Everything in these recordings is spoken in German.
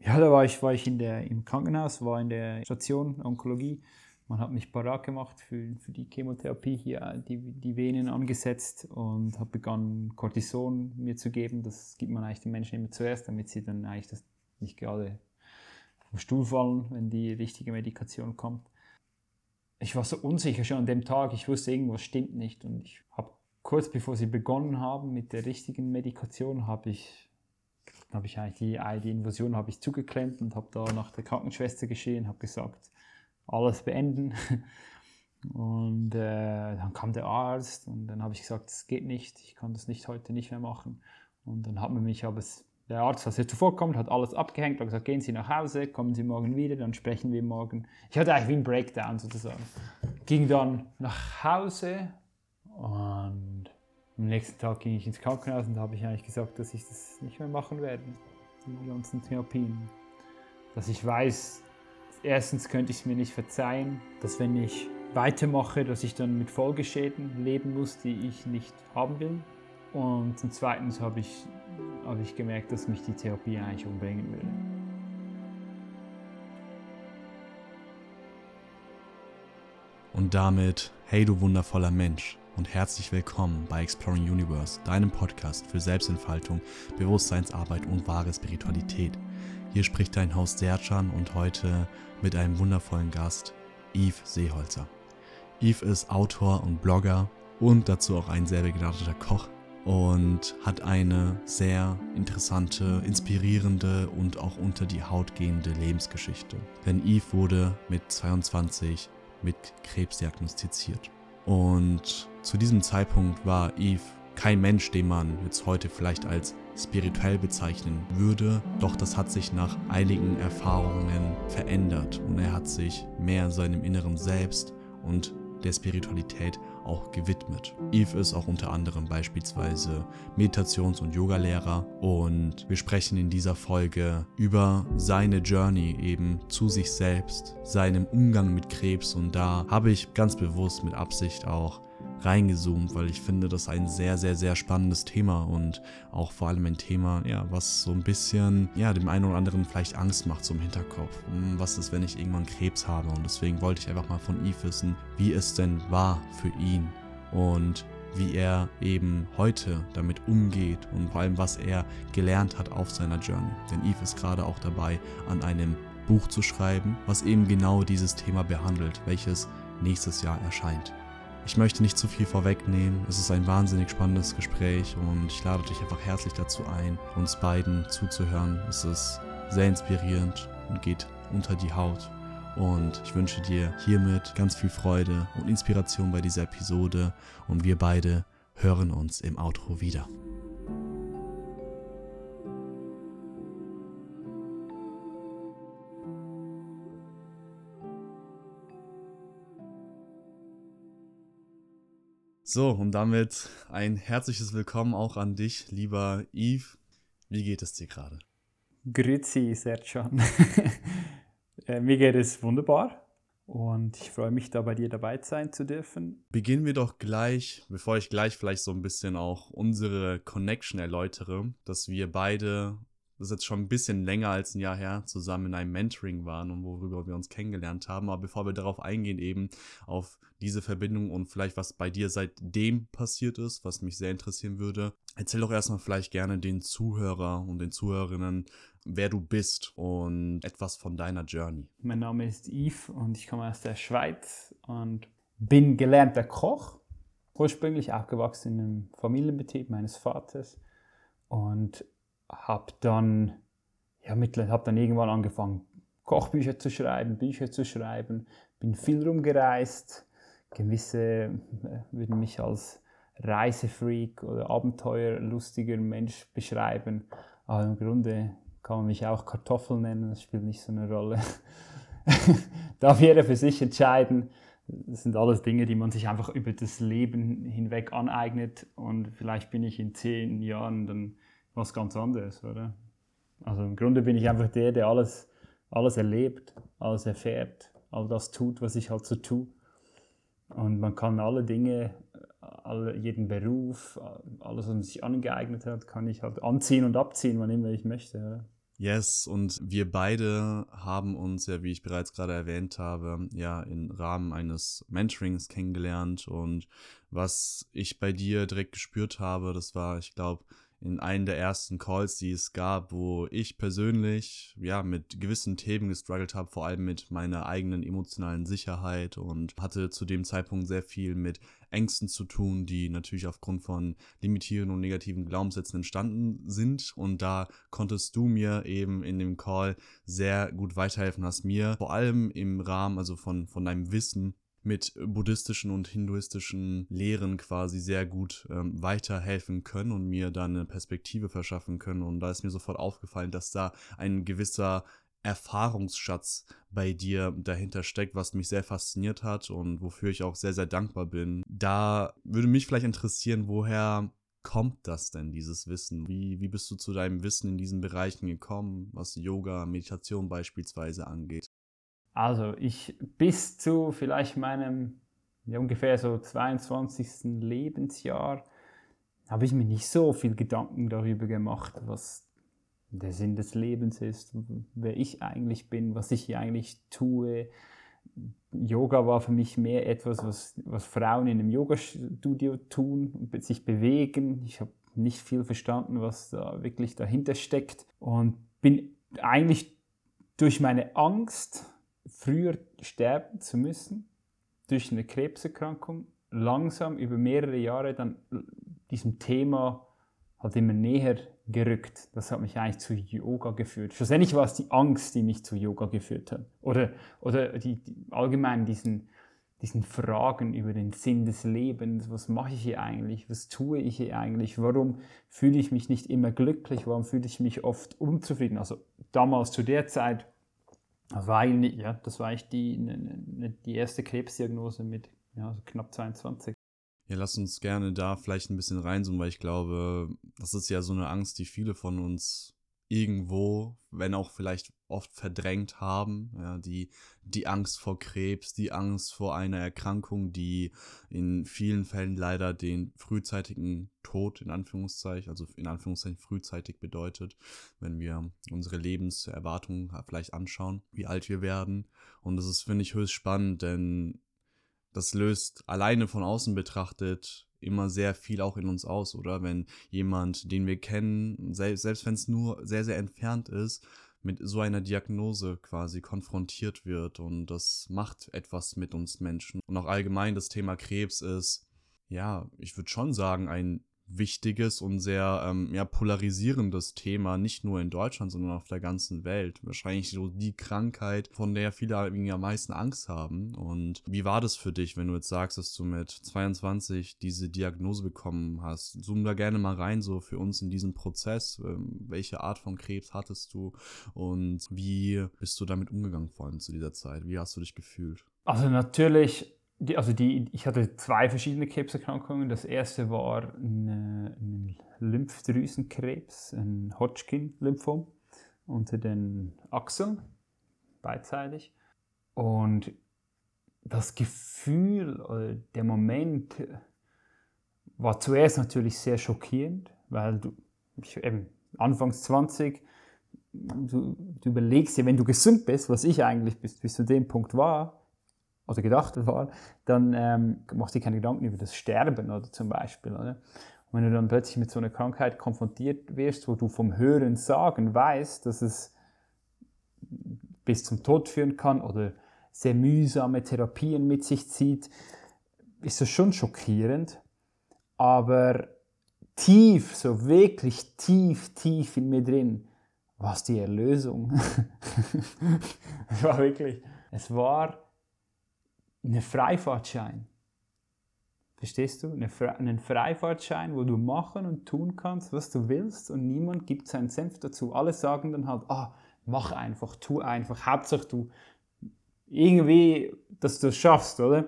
Ja, da war ich, war ich in der, im Krankenhaus, war in der Station Onkologie. Man hat mich parat gemacht für, für die Chemotherapie, hier die, die Venen angesetzt und habe begonnen, Cortison mir zu geben. Das gibt man eigentlich den Menschen immer zuerst, damit sie dann eigentlich das nicht gerade vom Stuhl fallen, wenn die richtige Medikation kommt. Ich war so unsicher schon an dem Tag. Ich wusste, irgendwas stimmt nicht. Und ich habe kurz bevor sie begonnen haben mit der richtigen Medikation, habe ich, habe ich eigentlich die, die Infusion habe ich zugeklemmt und habe da nach der Krankenschwester geschehen, habe gesagt, alles beenden. Und äh, dann kam der Arzt und dann habe ich gesagt, es geht nicht, ich kann das nicht heute nicht mehr machen. Und dann hat man mich aber der Arzt, als er zuvorkommt, hat alles abgehängt, hat gesagt, gehen Sie nach Hause, kommen Sie morgen wieder, dann sprechen wir morgen. Ich hatte eigentlich wie ein Breakdown sozusagen. Ging dann nach Hause und am nächsten Tag ging ich ins Krankenhaus und habe ich eigentlich gesagt, dass ich das nicht mehr machen werde, die ganzen Therapien. Dass ich weiß, erstens könnte ich es mir nicht verzeihen, dass wenn ich weitermache, dass ich dann mit Folgeschäden leben muss, die ich nicht haben will. Und zum Zweiten habe ich, habe ich gemerkt, dass mich die Therapie eigentlich umbringen würde. Und damit, hey du wundervoller Mensch und herzlich willkommen bei Exploring Universe, deinem Podcast für Selbstentfaltung, Bewusstseinsarbeit und wahre Spiritualität. Hier spricht dein Host Serjan und heute mit einem wundervollen Gast, Yves Seeholzer. Yves ist Autor und Blogger und dazu auch ein sehr begnadeter Koch und hat eine sehr interessante, inspirierende und auch unter die Haut gehende Lebensgeschichte. Denn Yves wurde mit 22 mit Krebs diagnostiziert. Und zu diesem Zeitpunkt war Yves kein Mensch, den man jetzt heute vielleicht als spirituell bezeichnen würde, doch das hat sich nach einigen Erfahrungen verändert und er hat sich mehr seinem inneren Selbst und der Spiritualität auch gewidmet. Eve ist auch unter anderem beispielsweise Meditations- und Yogalehrer und wir sprechen in dieser Folge über seine Journey eben zu sich selbst, seinem Umgang mit Krebs und da habe ich ganz bewusst mit Absicht auch reingezoomt, weil ich finde, das ist ein sehr, sehr, sehr spannendes Thema und auch vor allem ein Thema, ja, was so ein bisschen, ja, dem einen oder anderen vielleicht Angst macht so im Hinterkopf. Hm, was ist, wenn ich irgendwann Krebs habe? Und deswegen wollte ich einfach mal von Eve wissen, wie es denn war für ihn und wie er eben heute damit umgeht und vor allem, was er gelernt hat auf seiner Journey. Denn Eve ist gerade auch dabei, an einem Buch zu schreiben, was eben genau dieses Thema behandelt, welches nächstes Jahr erscheint. Ich möchte nicht zu viel vorwegnehmen. Es ist ein wahnsinnig spannendes Gespräch und ich lade dich einfach herzlich dazu ein, uns beiden zuzuhören. Es ist sehr inspirierend und geht unter die Haut. Und ich wünsche dir hiermit ganz viel Freude und Inspiration bei dieser Episode. Und wir beide hören uns im Outro wieder. So, und damit ein herzliches Willkommen auch an dich, lieber Yves. Wie geht es dir gerade? Grüezi, Serjan. Äh, mir geht es wunderbar und ich freue mich, da bei dir dabei sein zu dürfen. Beginnen wir doch gleich, bevor ich gleich vielleicht so ein bisschen auch unsere Connection erläutere, dass wir beide das ist jetzt schon ein bisschen länger als ein Jahr her, zusammen in einem Mentoring waren und worüber wir uns kennengelernt haben. Aber bevor wir darauf eingehen, eben auf diese Verbindung und vielleicht was bei dir seitdem passiert ist, was mich sehr interessieren würde, erzähl doch erstmal vielleicht gerne den Zuhörer und den Zuhörerinnen, wer du bist und etwas von deiner Journey. Mein Name ist Yves und ich komme aus der Schweiz und bin gelernter Koch, ursprünglich aufgewachsen in einem Familienbetrieb meines Vaters und habe dann, ja, hab dann irgendwann angefangen, Kochbücher zu schreiben, Bücher zu schreiben, bin viel rumgereist. Gewisse äh, würden mich als Reisefreak oder abenteuerlustiger Mensch beschreiben. Aber im Grunde kann man mich auch Kartoffel nennen, das spielt nicht so eine Rolle. Darf jeder für sich entscheiden. Das sind alles Dinge, die man sich einfach über das Leben hinweg aneignet. Und vielleicht bin ich in zehn Jahren dann was ganz anderes, oder? Also im Grunde bin ich einfach der, der alles, alles erlebt, alles erfährt, all das tut, was ich halt so tue. Und man kann alle Dinge, alle, jeden Beruf, alles, was man sich angeeignet hat, kann ich halt anziehen und abziehen, wann immer ich möchte. Oder? Yes, und wir beide haben uns ja, wie ich bereits gerade erwähnt habe, ja im Rahmen eines Mentorings kennengelernt. Und was ich bei dir direkt gespürt habe, das war, ich glaube, in einem der ersten Calls, die es gab, wo ich persönlich ja mit gewissen Themen gestruggelt habe, vor allem mit meiner eigenen emotionalen Sicherheit und hatte zu dem Zeitpunkt sehr viel mit Ängsten zu tun, die natürlich aufgrund von limitierenden und negativen Glaubenssätzen entstanden sind. Und da konntest du mir eben in dem Call sehr gut weiterhelfen, hast mir vor allem im Rahmen, also von, von deinem Wissen mit buddhistischen und hinduistischen Lehren quasi sehr gut ähm, weiterhelfen können und mir da eine Perspektive verschaffen können. Und da ist mir sofort aufgefallen, dass da ein gewisser Erfahrungsschatz bei dir dahinter steckt, was mich sehr fasziniert hat und wofür ich auch sehr, sehr dankbar bin. Da würde mich vielleicht interessieren, woher kommt das denn, dieses Wissen? Wie, wie bist du zu deinem Wissen in diesen Bereichen gekommen, was Yoga, Meditation beispielsweise angeht? Also ich bis zu vielleicht meinem ja, ungefähr so 22. Lebensjahr habe ich mir nicht so viel Gedanken darüber gemacht, was der Sinn des Lebens ist, wer ich eigentlich bin, was ich hier eigentlich tue. Yoga war für mich mehr etwas, was, was Frauen in einem Yoga-Studio tun, sich bewegen. Ich habe nicht viel verstanden, was da wirklich dahinter steckt und bin eigentlich durch meine Angst früher sterben zu müssen durch eine Krebserkrankung, langsam über mehrere Jahre dann diesem Thema halt immer näher gerückt. Das hat mich eigentlich zu Yoga geführt. Schlussendlich war es die Angst, die mich zu Yoga geführt hat. Oder, oder die, die allgemein diesen, diesen Fragen über den Sinn des Lebens. Was mache ich hier eigentlich? Was tue ich hier eigentlich? Warum fühle ich mich nicht immer glücklich? Warum fühle ich mich oft unzufrieden? Also damals zu der Zeit das war eigentlich, ja, das war eigentlich die, ne, ne, ne, die erste Krebsdiagnose mit ja, so knapp 22. Ja, lass uns gerne da vielleicht ein bisschen reinzoomen, weil ich glaube, das ist ja so eine Angst, die viele von uns irgendwo, wenn auch vielleicht oft verdrängt haben, ja, die, die Angst vor Krebs, die Angst vor einer Erkrankung, die in vielen Fällen leider den frühzeitigen Tod in Anführungszeichen, also in Anführungszeichen frühzeitig bedeutet, wenn wir unsere Lebenserwartung vielleicht anschauen, wie alt wir werden. Und das ist, finde ich, höchst spannend, denn das löst alleine von außen betrachtet immer sehr viel auch in uns aus, oder? Wenn jemand, den wir kennen, selbst, selbst wenn es nur sehr, sehr entfernt ist, mit so einer Diagnose quasi konfrontiert wird und das macht etwas mit uns Menschen. Und auch allgemein das Thema Krebs ist, ja, ich würde schon sagen, ein wichtiges und sehr ähm, ja, polarisierendes Thema, nicht nur in Deutschland, sondern auf der ganzen Welt. Wahrscheinlich so die Krankheit, von der viele irgendwie am meisten Angst haben. Und wie war das für dich, wenn du jetzt sagst, dass du mit 22 diese Diagnose bekommen hast? Zoom da gerne mal rein, so für uns in diesen Prozess. Ähm, welche Art von Krebs hattest du und wie bist du damit umgegangen vor allem zu dieser Zeit? Wie hast du dich gefühlt? Also natürlich die, also die, ich hatte zwei verschiedene Krebserkrankungen. Das erste war ein Lymphdrüsenkrebs, ein Hodgkin-Lymphom unter den Achseln, beidseitig. Und das Gefühl oder der Moment war zuerst natürlich sehr schockierend, weil du ich, eben anfangs 20, du, du überlegst dir, wenn du gesund bist, was ich eigentlich bis, bis zu dem Punkt war, oder gedacht war, dann ähm, du dir keine Gedanken über das Sterben oder zum Beispiel. Oder? Und wenn du dann plötzlich mit so einer Krankheit konfrontiert wirst, wo du vom Hören sagen weißt, dass es bis zum Tod führen kann oder sehr mühsame Therapien mit sich zieht, ist das schon schockierend. Aber tief, so wirklich tief, tief in mir drin, war es die Erlösung. es war wirklich, es war einen Freifahrtschein. Verstehst du? Einen Freifahrtschein, wo du machen und tun kannst, was du willst und niemand gibt seinen Senf dazu. Alle sagen dann halt, ah, mach einfach, tu einfach, Hauptsache du irgendwie, dass du es schaffst, oder?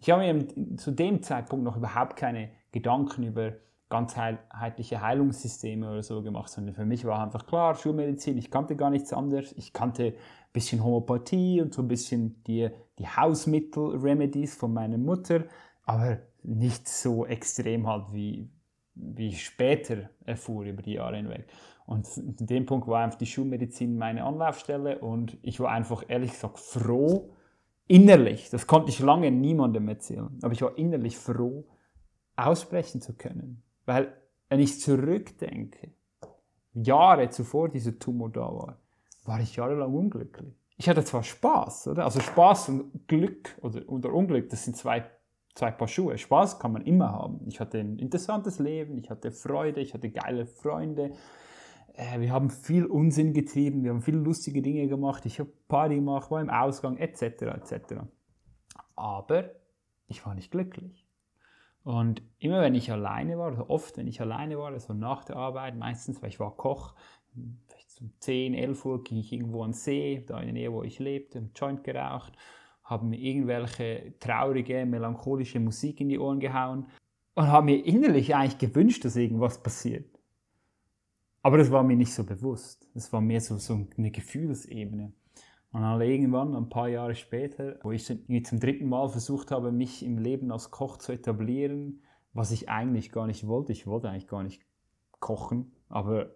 Ich habe mir zu dem Zeitpunkt noch überhaupt keine Gedanken über ganzheitliche Heilungssysteme oder so gemacht, sondern für mich war einfach klar, Schulmedizin, ich kannte gar nichts anderes. Ich kannte bisschen Homöopathie und so ein bisschen die, die Hausmittel-Remedies von meiner Mutter, aber nicht so extrem halt, wie, wie ich später erfuhr über die Jahre hinweg. Und in dem Punkt war einfach die Schulmedizin meine Anlaufstelle und ich war einfach ehrlich gesagt froh, innerlich, das konnte ich lange niemandem erzählen, aber ich war innerlich froh, aussprechen zu können. Weil, wenn ich zurückdenke, Jahre zuvor dieser Tumor da war, war ich jahrelang unglücklich. Ich hatte zwar Spaß, oder? Also Spaß und Glück oder, oder Unglück, das sind zwei, zwei Paar Schuhe. Spaß kann man immer haben. Ich hatte ein interessantes Leben, ich hatte Freude, ich hatte geile Freunde, äh, wir haben viel Unsinn getrieben, wir haben viele lustige Dinge gemacht, ich habe Party gemacht, war im Ausgang, etc., etc. Aber ich war nicht glücklich. Und immer wenn ich alleine war, oder oft wenn ich alleine war, also nach der Arbeit, meistens, weil ich war Koch, um 10, 11 Uhr ging ich irgendwo an den See, da in der Nähe, wo ich lebte, einen Joint geraucht, haben mir irgendwelche traurige, melancholische Musik in die Ohren gehauen und habe mir innerlich eigentlich gewünscht, dass irgendwas passiert. Aber das war mir nicht so bewusst. Das war mehr so, so eine Gefühlsebene. Und dann irgendwann, ein paar Jahre später, wo ich zum dritten Mal versucht habe, mich im Leben als Koch zu etablieren, was ich eigentlich gar nicht wollte. Ich wollte eigentlich gar nicht kochen, aber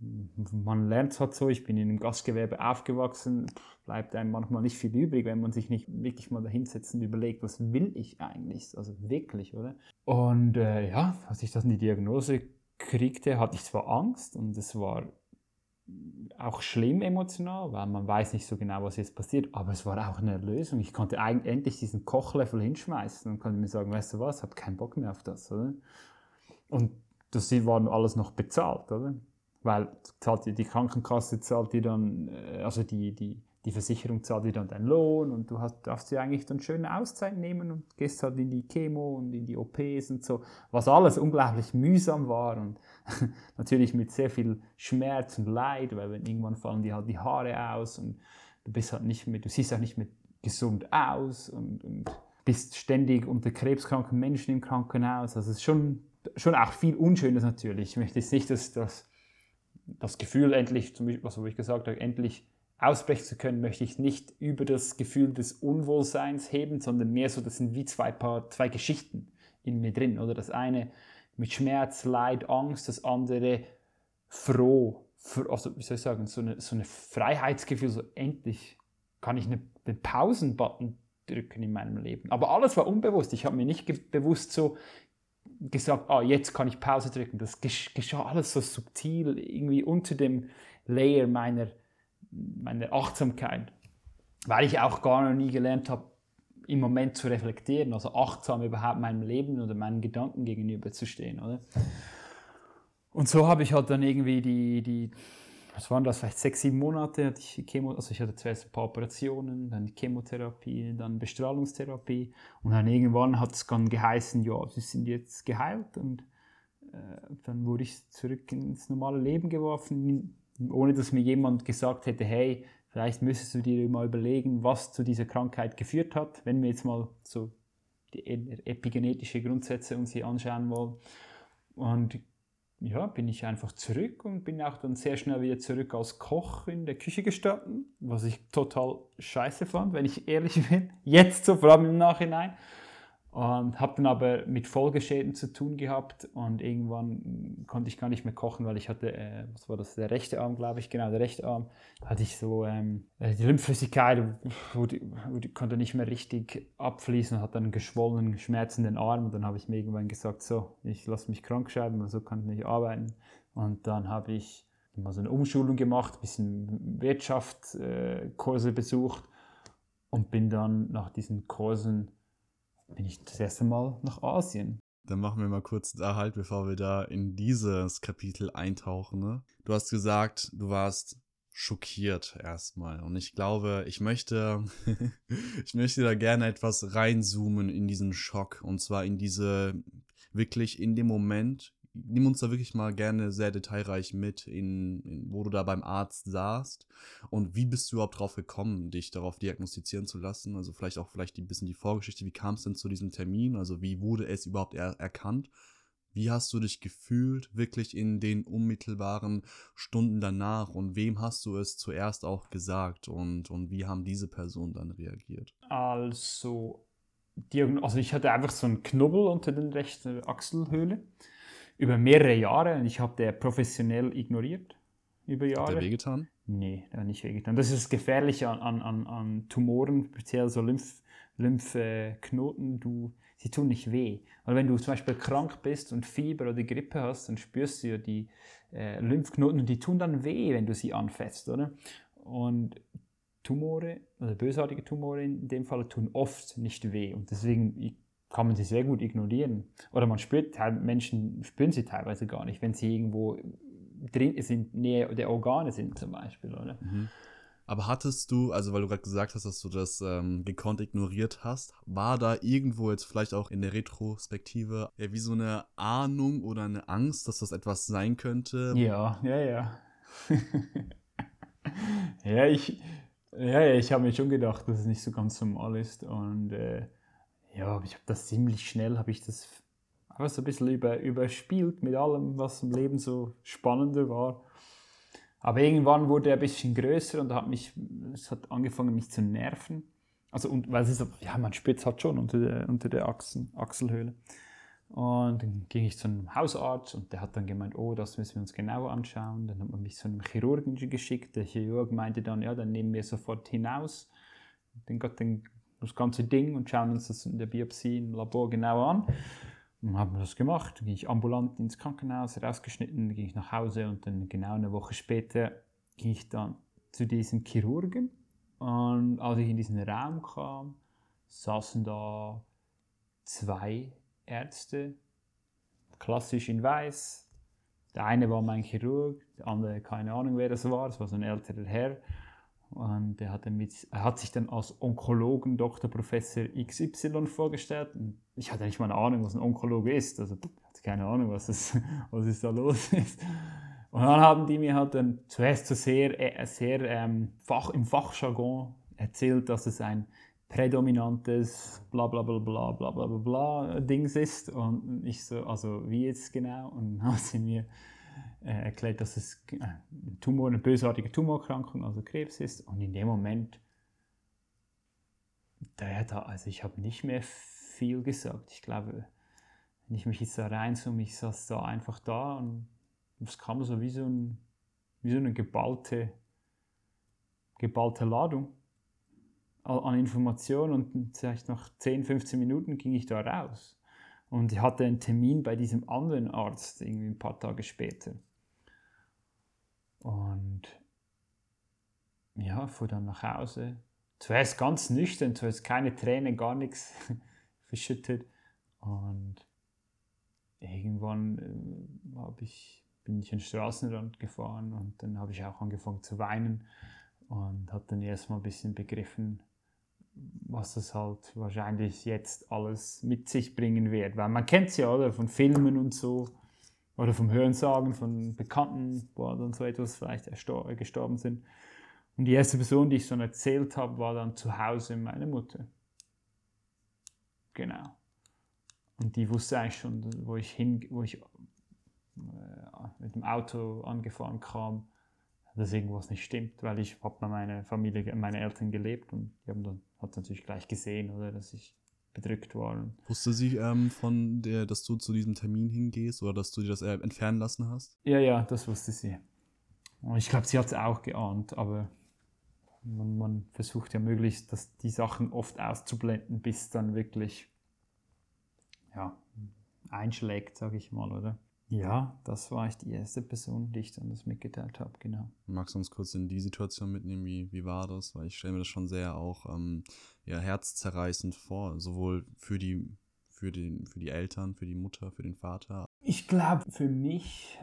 man lernt es halt so. Ich bin in einem Gastgewerbe aufgewachsen, bleibt einem manchmal nicht viel übrig, wenn man sich nicht wirklich mal dahinsetzt und überlegt, was will ich eigentlich? Also wirklich, oder? Und äh, ja, als ich dann die Diagnose kriegte, hatte ich zwar Angst und es war auch schlimm emotional, weil man weiß nicht so genau, was jetzt passiert, aber es war auch eine Lösung. Ich konnte eigentlich endlich diesen Kochlöffel hinschmeißen und konnte mir sagen, weißt du was, habe keinen Bock mehr auf das, oder? Und das war alles noch bezahlt, oder? Weil die Krankenkasse zahlt dir dann, äh, also die, die die Versicherung zahlt dir dann deinen Lohn und du hast, darfst dir eigentlich dann schöne Auszeit nehmen und gehst halt in die Chemo und in die OPs und so, was alles unglaublich mühsam war und natürlich mit sehr viel Schmerz und Leid, weil wenn irgendwann fallen dir halt die Haare aus und du bist halt nicht mehr, du siehst auch nicht mehr gesund aus und, und bist ständig unter krebskranken Menschen im Krankenhaus. Also es ist schon, schon auch viel Unschönes natürlich. Ich möchte jetzt nicht, dass das, das Gefühl endlich, zum Beispiel, was ich gesagt habe, endlich aussprechen zu können, möchte ich nicht über das Gefühl des Unwohlseins heben, sondern mehr so, das sind wie zwei, Paar, zwei Geschichten in mir drin. Oder das eine mit Schmerz, Leid, Angst, das andere froh, also wie soll ich sagen, so eine, so eine Freiheitsgefühl, so endlich kann ich eine, den Pausen-Button drücken in meinem Leben. Aber alles war unbewusst. Ich habe mir nicht bewusst so gesagt, ah, jetzt kann ich Pause drücken. Das geschah alles so subtil, irgendwie unter dem Layer meiner meine Achtsamkeit, weil ich auch gar noch nie gelernt habe, im Moment zu reflektieren, also achtsam überhaupt meinem Leben oder meinen Gedanken gegenüber zu stehen, oder? Und so habe ich halt dann irgendwie die, die was waren das, vielleicht sechs, sieben Monate hatte ich Chemo, also ich hatte zuerst ein paar Operationen, dann Chemotherapie, dann Bestrahlungstherapie und dann irgendwann hat es dann geheißen, ja, sie sind jetzt geheilt und äh, dann wurde ich zurück ins normale Leben geworfen, ohne dass mir jemand gesagt hätte, hey, vielleicht müsstest du dir mal überlegen, was zu dieser Krankheit geführt hat, wenn wir jetzt mal so die e-, epigenetische Grundsätze uns hier anschauen wollen. Und ja, bin ich einfach zurück und bin auch dann sehr schnell wieder zurück als Koch in der Küche gestanden, was ich total scheiße fand, wenn ich ehrlich bin. Jetzt so, vor allem im Nachhinein. Und habe dann aber mit Folgeschäden zu tun gehabt und irgendwann konnte ich gar nicht mehr kochen, weil ich hatte, äh, was war das, der rechte Arm, glaube ich, genau, der rechte Arm, hatte ich so, ähm, äh, die Lymphflüssigkeit wurde, wurde, konnte nicht mehr richtig abfließen und hat dann einen geschwollenen, schmerzenden Arm. Und dann habe ich mir irgendwann gesagt, so, ich lasse mich krank schreiben, weil so kann ich nicht arbeiten. Und dann habe ich mal so eine Umschulung gemacht, ein bisschen Wirtschaftskurse äh, besucht und bin dann nach diesen Kursen bin ich das erste Mal nach Asien. Dann machen wir mal kurz da halt, bevor wir da in dieses Kapitel eintauchen. Ne? Du hast gesagt, du warst schockiert erstmal. Und ich glaube, ich möchte, ich möchte da gerne etwas reinzoomen in diesen Schock. Und zwar in diese, wirklich in dem Moment, nimm uns da wirklich mal gerne sehr detailreich mit, in, in, wo du da beim Arzt saßt und wie bist du überhaupt drauf gekommen, dich darauf diagnostizieren zu lassen? Also vielleicht auch vielleicht ein bisschen die Vorgeschichte, wie kam es denn zu diesem Termin? Also wie wurde es überhaupt er erkannt? Wie hast du dich gefühlt, wirklich in den unmittelbaren Stunden danach? Und wem hast du es zuerst auch gesagt? Und, und wie haben diese Personen dann reagiert? Also, also ich hatte einfach so einen Knubbel unter den rechten Achselhöhle über mehrere Jahre und ich habe den professionell ignoriert. Über Jahre. Hat der wehgetan? Nee, der hat nicht wehgetan. Das ist das Gefährliche an, an, an Tumoren, speziell so Lymph, Lymphknoten. Du, sie tun nicht weh. Weil wenn du zum Beispiel krank bist und Fieber oder Grippe hast, dann spürst du ja die äh, Lymphknoten und die tun dann weh, wenn du sie anfasst, oder? Und Tumore, also bösartige Tumore in dem Fall, tun oft nicht weh. Und deswegen kann man sie sehr gut ignorieren. Oder man spürt, Menschen spüren sie teilweise gar nicht, wenn sie irgendwo drin sind, Nähe der Organe sind zum Beispiel, oder? Mhm. Aber hattest du, also weil du gerade gesagt hast, dass du das ähm, gekonnt ignoriert hast, war da irgendwo jetzt vielleicht auch in der Retrospektive ja, wie so eine Ahnung oder eine Angst, dass das etwas sein könnte? Ja, ja, ja. ja, ich, ja, ja, ich habe mir schon gedacht, dass es nicht so ganz normal ist. Und äh, ja, ich habe das ziemlich schnell, habe ich das einfach so ein bisschen über, überspielt mit allem, was im Leben so spannender war. Aber irgendwann wurde er ein bisschen größer und hat mich, es hat angefangen, mich zu nerven. Also, und, weil es ist, ja, man spürt es halt schon unter der, unter der Achsen, Achselhöhle. Und dann ging ich zu einem Hausarzt und der hat dann gemeint, oh, das müssen wir uns genauer anschauen. Dann hat man mich zu einem Chirurgen geschickt. Der Chirurg meinte dann, ja, dann nehmen wir sofort hinaus den, den, das ganze Ding und schauen uns das in der Biopsie im Labor genauer an. Dann haben wir das gemacht. Dann ging ich ambulant ins Krankenhaus, rausgeschnitten, dann ging ich nach Hause und dann genau eine Woche später ging ich dann zu diesem Chirurgen. Und als ich in diesen Raum kam, saßen da zwei Ärzte, klassisch in weiß. Der eine war mein Chirurg, der andere keine Ahnung, wer das war, das war so ein älterer Herr. Und der hat, dann mit, hat sich dann als Onkologen Dr. Professor XY vorgestellt. Und ich hatte nicht mal eine Ahnung, was ein Onkologe ist. Also hatte keine Ahnung, was ist, was ist da los ist. Und dann haben die mir halt dann zuerst so sehr, äh, sehr ähm, Fach, im Fachjargon erzählt, dass es ein prädominantes bla bla bla bla bla bla bla äh, Dings ist. Und ich so, also wie jetzt genau? Und dann haben sie mir äh, erklärt, dass es äh, ein Tumor, eine bösartige Tumorerkrankung, also Krebs ist. Und in dem Moment, der da, also ich habe nicht mehr viel gesagt. Ich glaube, wenn ich mich jetzt da reinzoome, ich saß da einfach da und es kam so wie so, ein, wie so eine geballte, geballte Ladung an Informationen und vielleicht nach 10, 15 Minuten ging ich da raus. Und ich hatte einen Termin bei diesem anderen Arzt irgendwie ein paar Tage später. Und ja, fuhr dann nach Hause. Zuerst ganz nüchtern, zuerst keine Tränen, gar nichts verschüttet. Und irgendwann äh, ich, bin ich an den Straßenrand gefahren und dann habe ich auch angefangen zu weinen und habe dann erstmal ein bisschen begriffen, was das halt wahrscheinlich jetzt alles mit sich bringen wird. Weil man kennt es ja, oder? Von Filmen und so. Oder vom Hörensagen von Bekannten, wo dann so etwas vielleicht gestorben sind. Und die erste Person, die ich so erzählt habe, war dann zu Hause meine Mutter. Genau. Und die wusste eigentlich schon, wo ich hin, wo ich äh, mit dem Auto angefahren kam, dass irgendwas nicht stimmt, weil ich habe bei meiner Familie, meine Eltern gelebt und die haben dann hat natürlich gleich gesehen, oder, dass ich bedrückt war. Wusste sie ähm, von der, dass du zu diesem Termin hingehst oder dass du dir das äh, entfernen lassen hast? Ja, ja, das wusste sie. Und ich glaube, sie hat es auch geahnt, aber man, man, versucht ja möglichst, dass die Sachen oft auszublenden, bis dann wirklich ja, einschlägt, sage ich mal, oder? Ja, das war ich die erste Person, die ich dann das mitgeteilt habe, genau. Magst du uns kurz in die Situation mitnehmen, wie, wie war das? Weil ich stelle mir das schon sehr auch ähm, ja, herzzerreißend vor, sowohl für die, für, den, für die Eltern, für die Mutter, für den Vater. Ich glaube, für mich,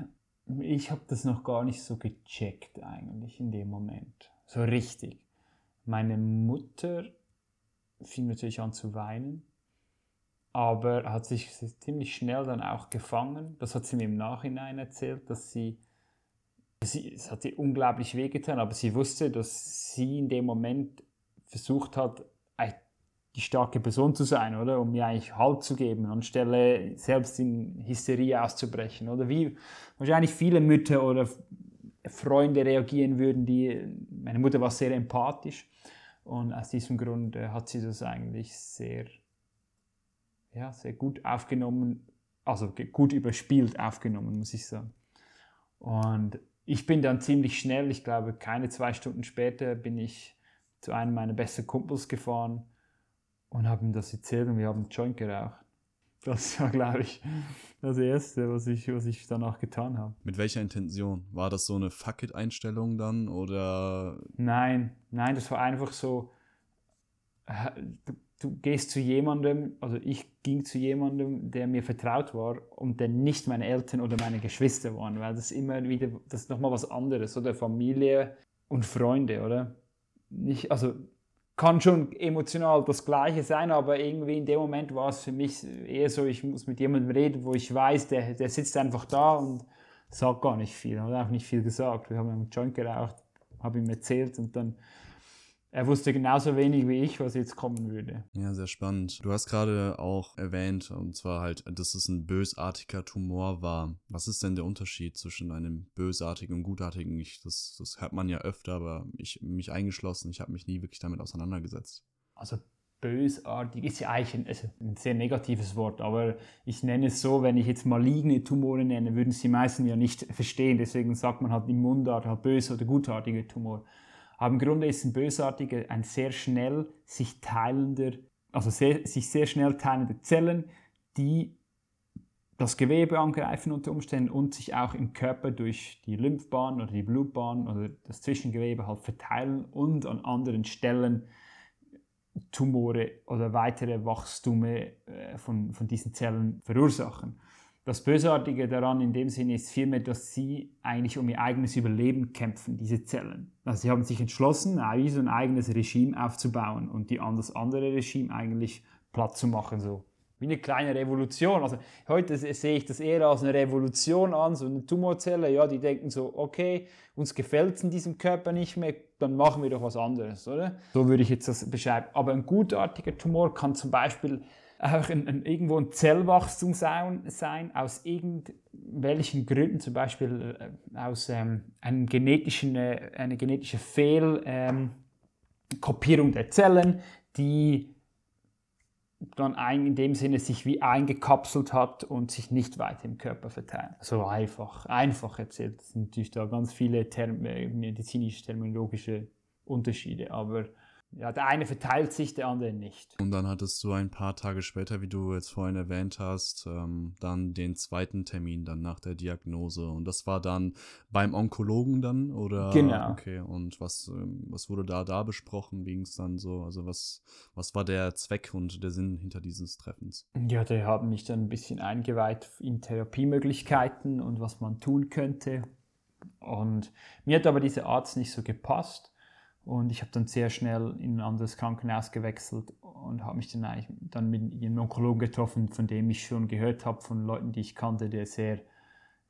ich habe das noch gar nicht so gecheckt eigentlich in dem Moment. So richtig. Meine Mutter fing natürlich an zu weinen aber hat sich ziemlich schnell dann auch gefangen. Das hat sie mir im Nachhinein erzählt, dass sie, sie es hat ihr unglaublich wehgetan, aber sie wusste, dass sie in dem Moment versucht hat, die starke Person zu sein, oder? Um mir eigentlich Halt zu geben, anstelle selbst in Hysterie auszubrechen, oder? Wie wahrscheinlich viele Mütter oder Freunde reagieren würden, die, meine Mutter war sehr empathisch und aus diesem Grund äh, hat sie das eigentlich sehr ja, sehr gut aufgenommen, also gut überspielt aufgenommen, muss ich sagen. Und ich bin dann ziemlich schnell, ich glaube keine zwei Stunden später, bin ich zu einem meiner besten Kumpels gefahren und habe ihm das erzählt und wir haben einen Joint geraucht. Das war, glaube ich, das Erste, was ich, was ich danach getan habe. Mit welcher Intention? War das so eine Fuck-it-Einstellung dann oder? Nein, nein, das war einfach so, äh, du, gehst zu jemandem, also ich ging zu jemandem, der mir vertraut war und der nicht meine Eltern oder meine Geschwister waren, weil das immer wieder, das ist nochmal was anderes, oder Familie und Freunde, oder? Nicht, also kann schon emotional das Gleiche sein, aber irgendwie in dem Moment war es für mich eher so, ich muss mit jemandem reden, wo ich weiß, der, der sitzt einfach da und sagt gar nicht viel, hat auch nicht viel gesagt. Wir haben einen Joint geraucht, habe ihm erzählt und dann er wusste genauso wenig wie ich, was jetzt kommen würde. Ja, sehr spannend. Du hast gerade auch erwähnt, und zwar halt, dass es ein bösartiger Tumor war. Was ist denn der Unterschied zwischen einem bösartigen und gutartigen? Ich, das, das hört man ja öfter, aber ich mich eingeschlossen, ich habe mich nie wirklich damit auseinandergesetzt. Also bösartig ist ja eigentlich ein, also ein, sehr negatives Wort, aber ich nenne es so, wenn ich jetzt maligne Tumore nenne, würden sie meisten ja nicht verstehen. Deswegen sagt man halt im Mundart halt böse oder gutartige Tumor. Aber im Grunde ist ein Bösartiger ein sehr schnell sich teilender, also sehr, sich sehr schnell teilende Zellen, die das Gewebe angreifen unter Umständen und sich auch im Körper durch die Lymphbahn oder die Blutbahn oder das Zwischengewebe halt verteilen und an anderen Stellen Tumore oder weitere Wachstume äh, von, von diesen Zellen verursachen. Das Bösartige daran in dem Sinne ist vielmehr, dass sie eigentlich um ihr eigenes Überleben kämpfen, diese Zellen. Also sie haben sich entschlossen, wie so ein eigenes Regime aufzubauen und die das andere Regime eigentlich platt zu machen. So. Wie eine kleine Revolution. Also heute sehe ich das eher als eine Revolution an, so eine Tumorzelle, ja, die denken so, okay, uns gefällt es in diesem Körper nicht mehr, dann machen wir doch was anderes, oder? So würde ich jetzt das beschreiben. Aber ein gutartiger Tumor kann zum Beispiel auch ein, ein, irgendwo ein Zellwachstum sein, sein, aus irgendwelchen Gründen, zum Beispiel äh, aus ähm, einem genetischen, äh, einer genetischen Fehlkopierung ähm, der Zellen, die dann ein, in dem Sinne sich wie eingekapselt hat und sich nicht weiter im Körper verteilt. So einfach, einfach erzählt. Es sind natürlich da ganz viele Term äh, medizinisch-terminologische Unterschiede, aber ja, der eine verteilt sich, der andere nicht. Und dann hattest du ein paar Tage später, wie du jetzt vorhin erwähnt hast, ähm, dann den zweiten Termin dann nach der Diagnose. Und das war dann beim Onkologen dann, oder? Genau. Okay, und was, ähm, was wurde da da besprochen? Ging es dann so? Also was, was war der Zweck und der Sinn hinter dieses Treffens? Ja, die haben mich dann ein bisschen eingeweiht in Therapiemöglichkeiten und was man tun könnte. Und mir hat aber dieser Arzt nicht so gepasst. Und ich habe dann sehr schnell in ein anderes Krankenhaus gewechselt und habe mich dann, eigentlich dann mit einem Onkologen getroffen, von dem ich schon gehört habe, von Leuten, die ich kannte, der sehr,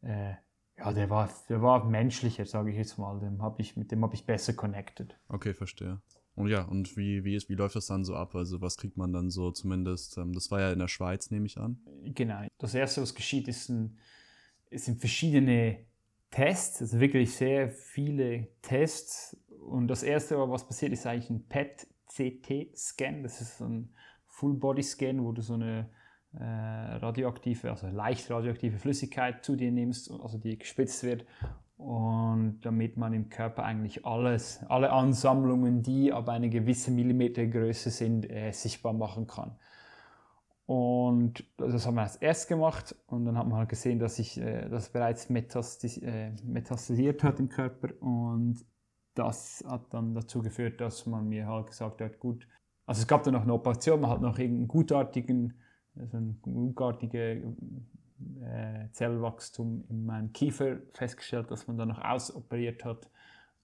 äh, ja, der war, der war menschlicher, sage ich jetzt mal. Dem hab ich, mit dem habe ich besser connected. Okay, verstehe. Und ja, und wie, wie, ist, wie läuft das dann so ab? Also was kriegt man dann so zumindest? Ähm, das war ja in der Schweiz, nehme ich an. Genau. Das Erste, was geschieht, ist ein, sind verschiedene Tests, also wirklich sehr viele Tests und das erste, was passiert, ist eigentlich ein PET-CT-Scan. Das ist ein Full-Body-Scan, wo du so eine äh, radioaktive, also leicht radioaktive Flüssigkeit zu dir nimmst, also die gespitzt wird. Und damit man im Körper eigentlich alles, alle Ansammlungen, die ab einer gewissen Millimetergröße sind, äh, sichtbar machen kann. Und das haben wir als erst gemacht und dann hat man halt gesehen, dass sich äh, das bereits äh, metastasiert hat im Körper und das hat dann dazu geführt, dass man mir halt gesagt hat, gut, also es gab dann noch eine Operation, man hat noch irgendeinen gutartigen, also ein gutartige äh, Zellwachstum in meinem Kiefer festgestellt, dass man dann noch ausoperiert hat.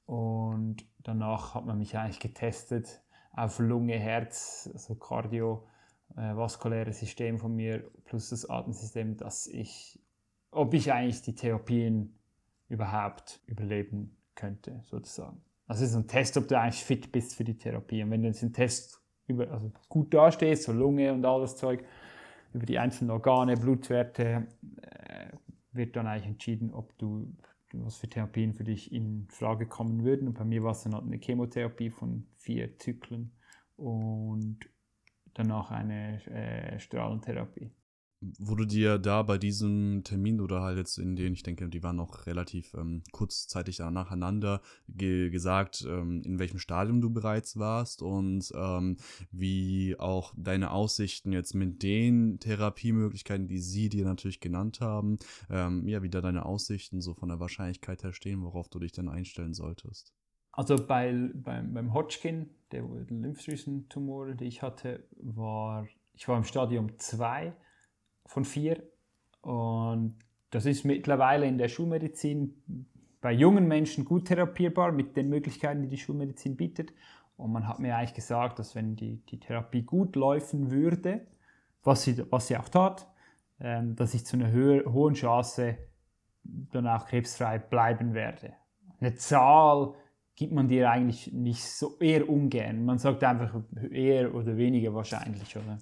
Und danach hat man mich eigentlich getestet auf Lunge, Herz, also kardiovaskuläre äh, System von mir plus das Atemsystem, dass ich, ob ich eigentlich die Therapien überhaupt überleben könnte, sozusagen. Also es ist ein Test, ob du eigentlich fit bist für die Therapie. Und wenn du jetzt einen Test über, also gut dastehst, so Lunge und all das Zeug, über die einzelnen Organe, Blutwerte, äh, wird dann eigentlich entschieden, ob du was für Therapien für dich in Frage kommen würden. Und bei mir war es dann halt eine Chemotherapie von vier Zyklen und danach eine äh, Strahlentherapie. Du dir da bei diesem Termin oder halt jetzt in denen, ich denke, die waren noch relativ ähm, kurzzeitig nacheinander, ge gesagt, ähm, in welchem Stadium du bereits warst und ähm, wie auch deine Aussichten jetzt mit den Therapiemöglichkeiten, die sie dir natürlich genannt haben, ähm, ja, wie da deine Aussichten so von der Wahrscheinlichkeit her stehen, worauf du dich dann einstellen solltest. Also bei, beim, beim Hodgkin, der Lymphdrüsentumor, die ich hatte, war, ich war im Stadium 2 von vier. Und das ist mittlerweile in der Schulmedizin bei jungen Menschen gut therapierbar mit den Möglichkeiten, die die Schulmedizin bietet. Und man hat mir eigentlich gesagt, dass wenn die, die Therapie gut laufen würde, was sie, was sie auch tat, ähm, dass ich zu einer höher, hohen Chance dann auch krebsfrei bleiben werde. Eine Zahl gibt man dir eigentlich nicht so eher ungern. Man sagt einfach eher oder weniger wahrscheinlich, oder?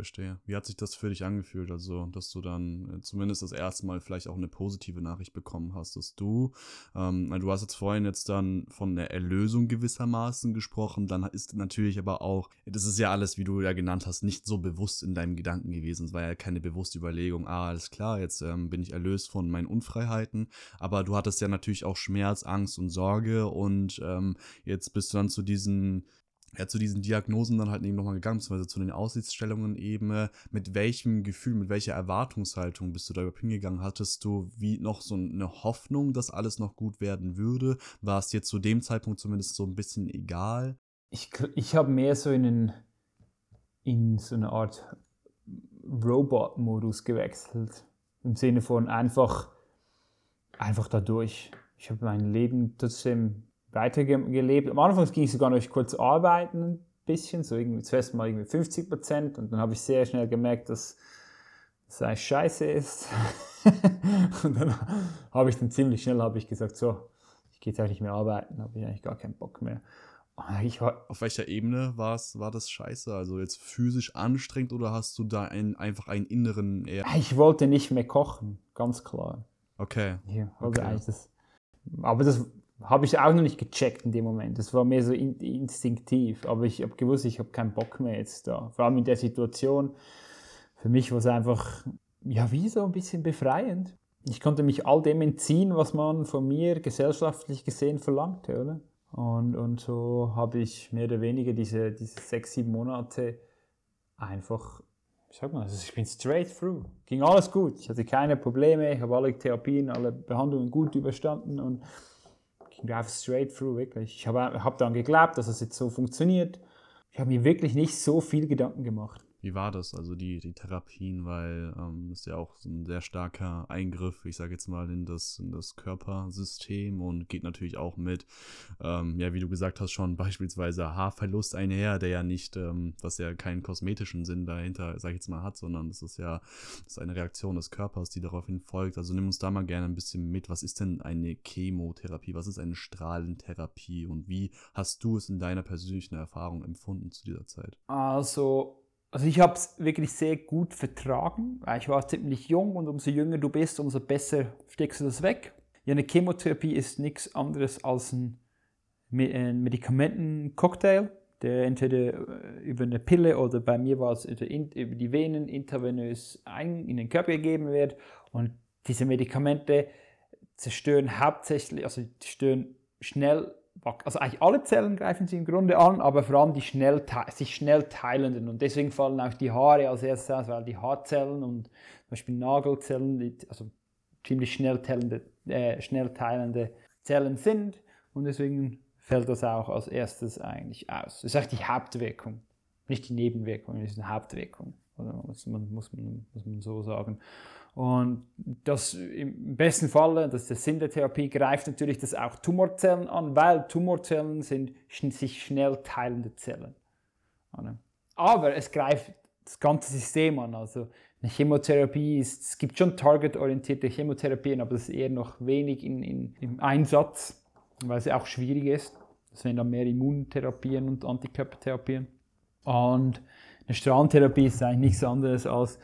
Verstehe. Wie hat sich das für dich angefühlt? Also, dass du dann äh, zumindest das erste Mal vielleicht auch eine positive Nachricht bekommen hast, dass du, ähm, du hast jetzt vorhin jetzt dann von der Erlösung gewissermaßen gesprochen, dann ist natürlich aber auch, das ist ja alles, wie du ja genannt hast, nicht so bewusst in deinem Gedanken gewesen. Es war ja keine bewusste Überlegung, ah, alles klar, jetzt ähm, bin ich erlöst von meinen Unfreiheiten, aber du hattest ja natürlich auch Schmerz, Angst und Sorge und ähm, jetzt bist du dann zu diesen ja, zu diesen Diagnosen dann halt eben nochmal gegangen, beziehungsweise zu den Aussichtsstellungen eben, mit welchem Gefühl, mit welcher Erwartungshaltung bist du da überhaupt hingegangen? Hattest du wie noch so eine Hoffnung, dass alles noch gut werden würde? War es dir zu dem Zeitpunkt zumindest so ein bisschen egal? Ich, ich habe mehr so in, einen, in so eine Art Robot-Modus gewechselt. Im Sinne von einfach, einfach dadurch. Ich habe mein Leben trotzdem weitergelebt. Am Anfang ging ich sogar noch kurz arbeiten, ein bisschen, so irgendwie zuerst mal irgendwie 50 Prozent und dann habe ich sehr schnell gemerkt, dass das eigentlich scheiße ist. und dann habe ich dann ziemlich schnell habe ich gesagt, so, ich gehe jetzt eigentlich nicht mehr arbeiten, habe ich eigentlich gar keinen Bock mehr. War, Auf welcher Ebene war's, war das scheiße? Also jetzt physisch anstrengend oder hast du da ein, einfach einen inneren... Eher ich wollte nicht mehr kochen, ganz klar. Okay. Ja, okay. Das, aber das habe ich auch noch nicht gecheckt in dem Moment. Das war mehr so in, instinktiv. Aber ich habe gewusst, ich habe keinen Bock mehr jetzt da. Vor allem in der Situation. Für mich war es einfach, ja, wie so ein bisschen befreiend. Ich konnte mich all dem entziehen, was man von mir gesellschaftlich gesehen verlangte, oder? Und, und so habe ich mehr oder weniger diese, diese sechs, sieben Monate einfach, ich sag mal, also ich bin straight through. Ging alles gut. Ich hatte keine Probleme. Ich habe alle Therapien, alle Behandlungen gut überstanden und einfach straight through, wirklich. Ich habe hab dann geglaubt, dass es jetzt so funktioniert. Ich habe mir wirklich nicht so viel Gedanken gemacht. Wie war das, also die, die Therapien, weil ähm, ist ja auch ein sehr starker Eingriff, ich sage jetzt mal, in das, in das Körpersystem und geht natürlich auch mit, ähm, ja, wie du gesagt hast, schon beispielsweise Haarverlust einher, der ja nicht, ähm, was ja keinen kosmetischen Sinn dahinter, sage ich jetzt mal, hat, sondern das ist ja das ist eine Reaktion des Körpers, die daraufhin folgt. Also nimm uns da mal gerne ein bisschen mit. Was ist denn eine Chemotherapie? Was ist eine Strahlentherapie? Und wie hast du es in deiner persönlichen Erfahrung empfunden zu dieser Zeit? Also also ich habe es wirklich sehr gut vertragen, ich war ziemlich jung und umso jünger du bist, umso besser steckst du das weg. Ja, eine Chemotherapie ist nichts anderes als ein, Medikamentencocktail, der entweder äh, über eine Pille oder bei mir war es über die Venen intravenös in den Körper gegeben wird. Und diese Medikamente zerstören hauptsächlich, also zerstören schnell also eigentlich alle Zellen greifen sie im Grunde an, aber vor allem die schnell, sich schnell teilenden. Und deswegen fallen auch die Haare als erstes aus, weil die Haarzellen und zum Beispiel Nagelzellen, also ziemlich schnell teilende, äh, schnell teilende Zellen sind. Und deswegen fällt das auch als erstes eigentlich aus. Das ist eigentlich die Hauptwirkung, nicht die Nebenwirkung, das ist eine Hauptwirkung. Also muss man, muss man, muss man so sagen. Und das im besten Falle, das ist der Sinn der Therapie, greift natürlich das auch Tumorzellen an, weil Tumorzellen sind sich schnell teilende Zellen. Aber es greift das ganze System an. Also eine Chemotherapie ist, es gibt schon targetorientierte Chemotherapien, aber das ist eher noch wenig in, in, im Einsatz, weil es auch schwierig ist. Das wären dann mehr Immuntherapien und Antikörpertherapien. Und eine Strahlentherapie ist eigentlich nichts anderes als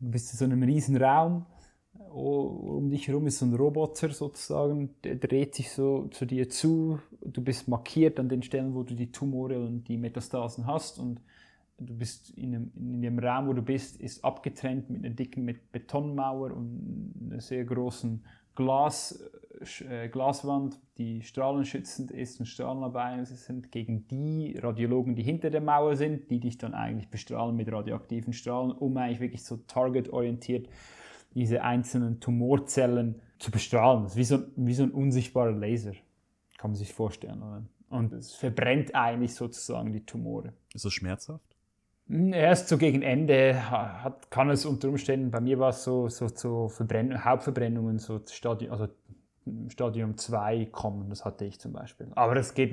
Du bist in so einem riesen Raum, um dich herum ist so ein Roboter sozusagen, der dreht sich so zu dir zu, du bist markiert an den Stellen, wo du die Tumore und die Metastasen hast und du bist in dem, in dem Raum, wo du bist, ist abgetrennt mit einer dicken Betonmauer und einer sehr großen Glas, äh, Glaswand, die strahlenschützend ist und strahlenabweisend sind, gegen die Radiologen, die hinter der Mauer sind, die dich dann eigentlich bestrahlen mit radioaktiven Strahlen, um eigentlich wirklich so targetorientiert diese einzelnen Tumorzellen zu bestrahlen. Das ist wie so, wie so ein unsichtbarer Laser, kann man sich vorstellen. Oder? Und es verbrennt eigentlich sozusagen die Tumore. Ist das schmerzhaft? Hm, erst so gegen Ende hat, kann es unter Umständen, bei mir war es so, so, so Verbrenn Hauptverbrennungen, so Stadium, also Stadium 2 kommen, das hatte ich zum Beispiel. Aber das geht,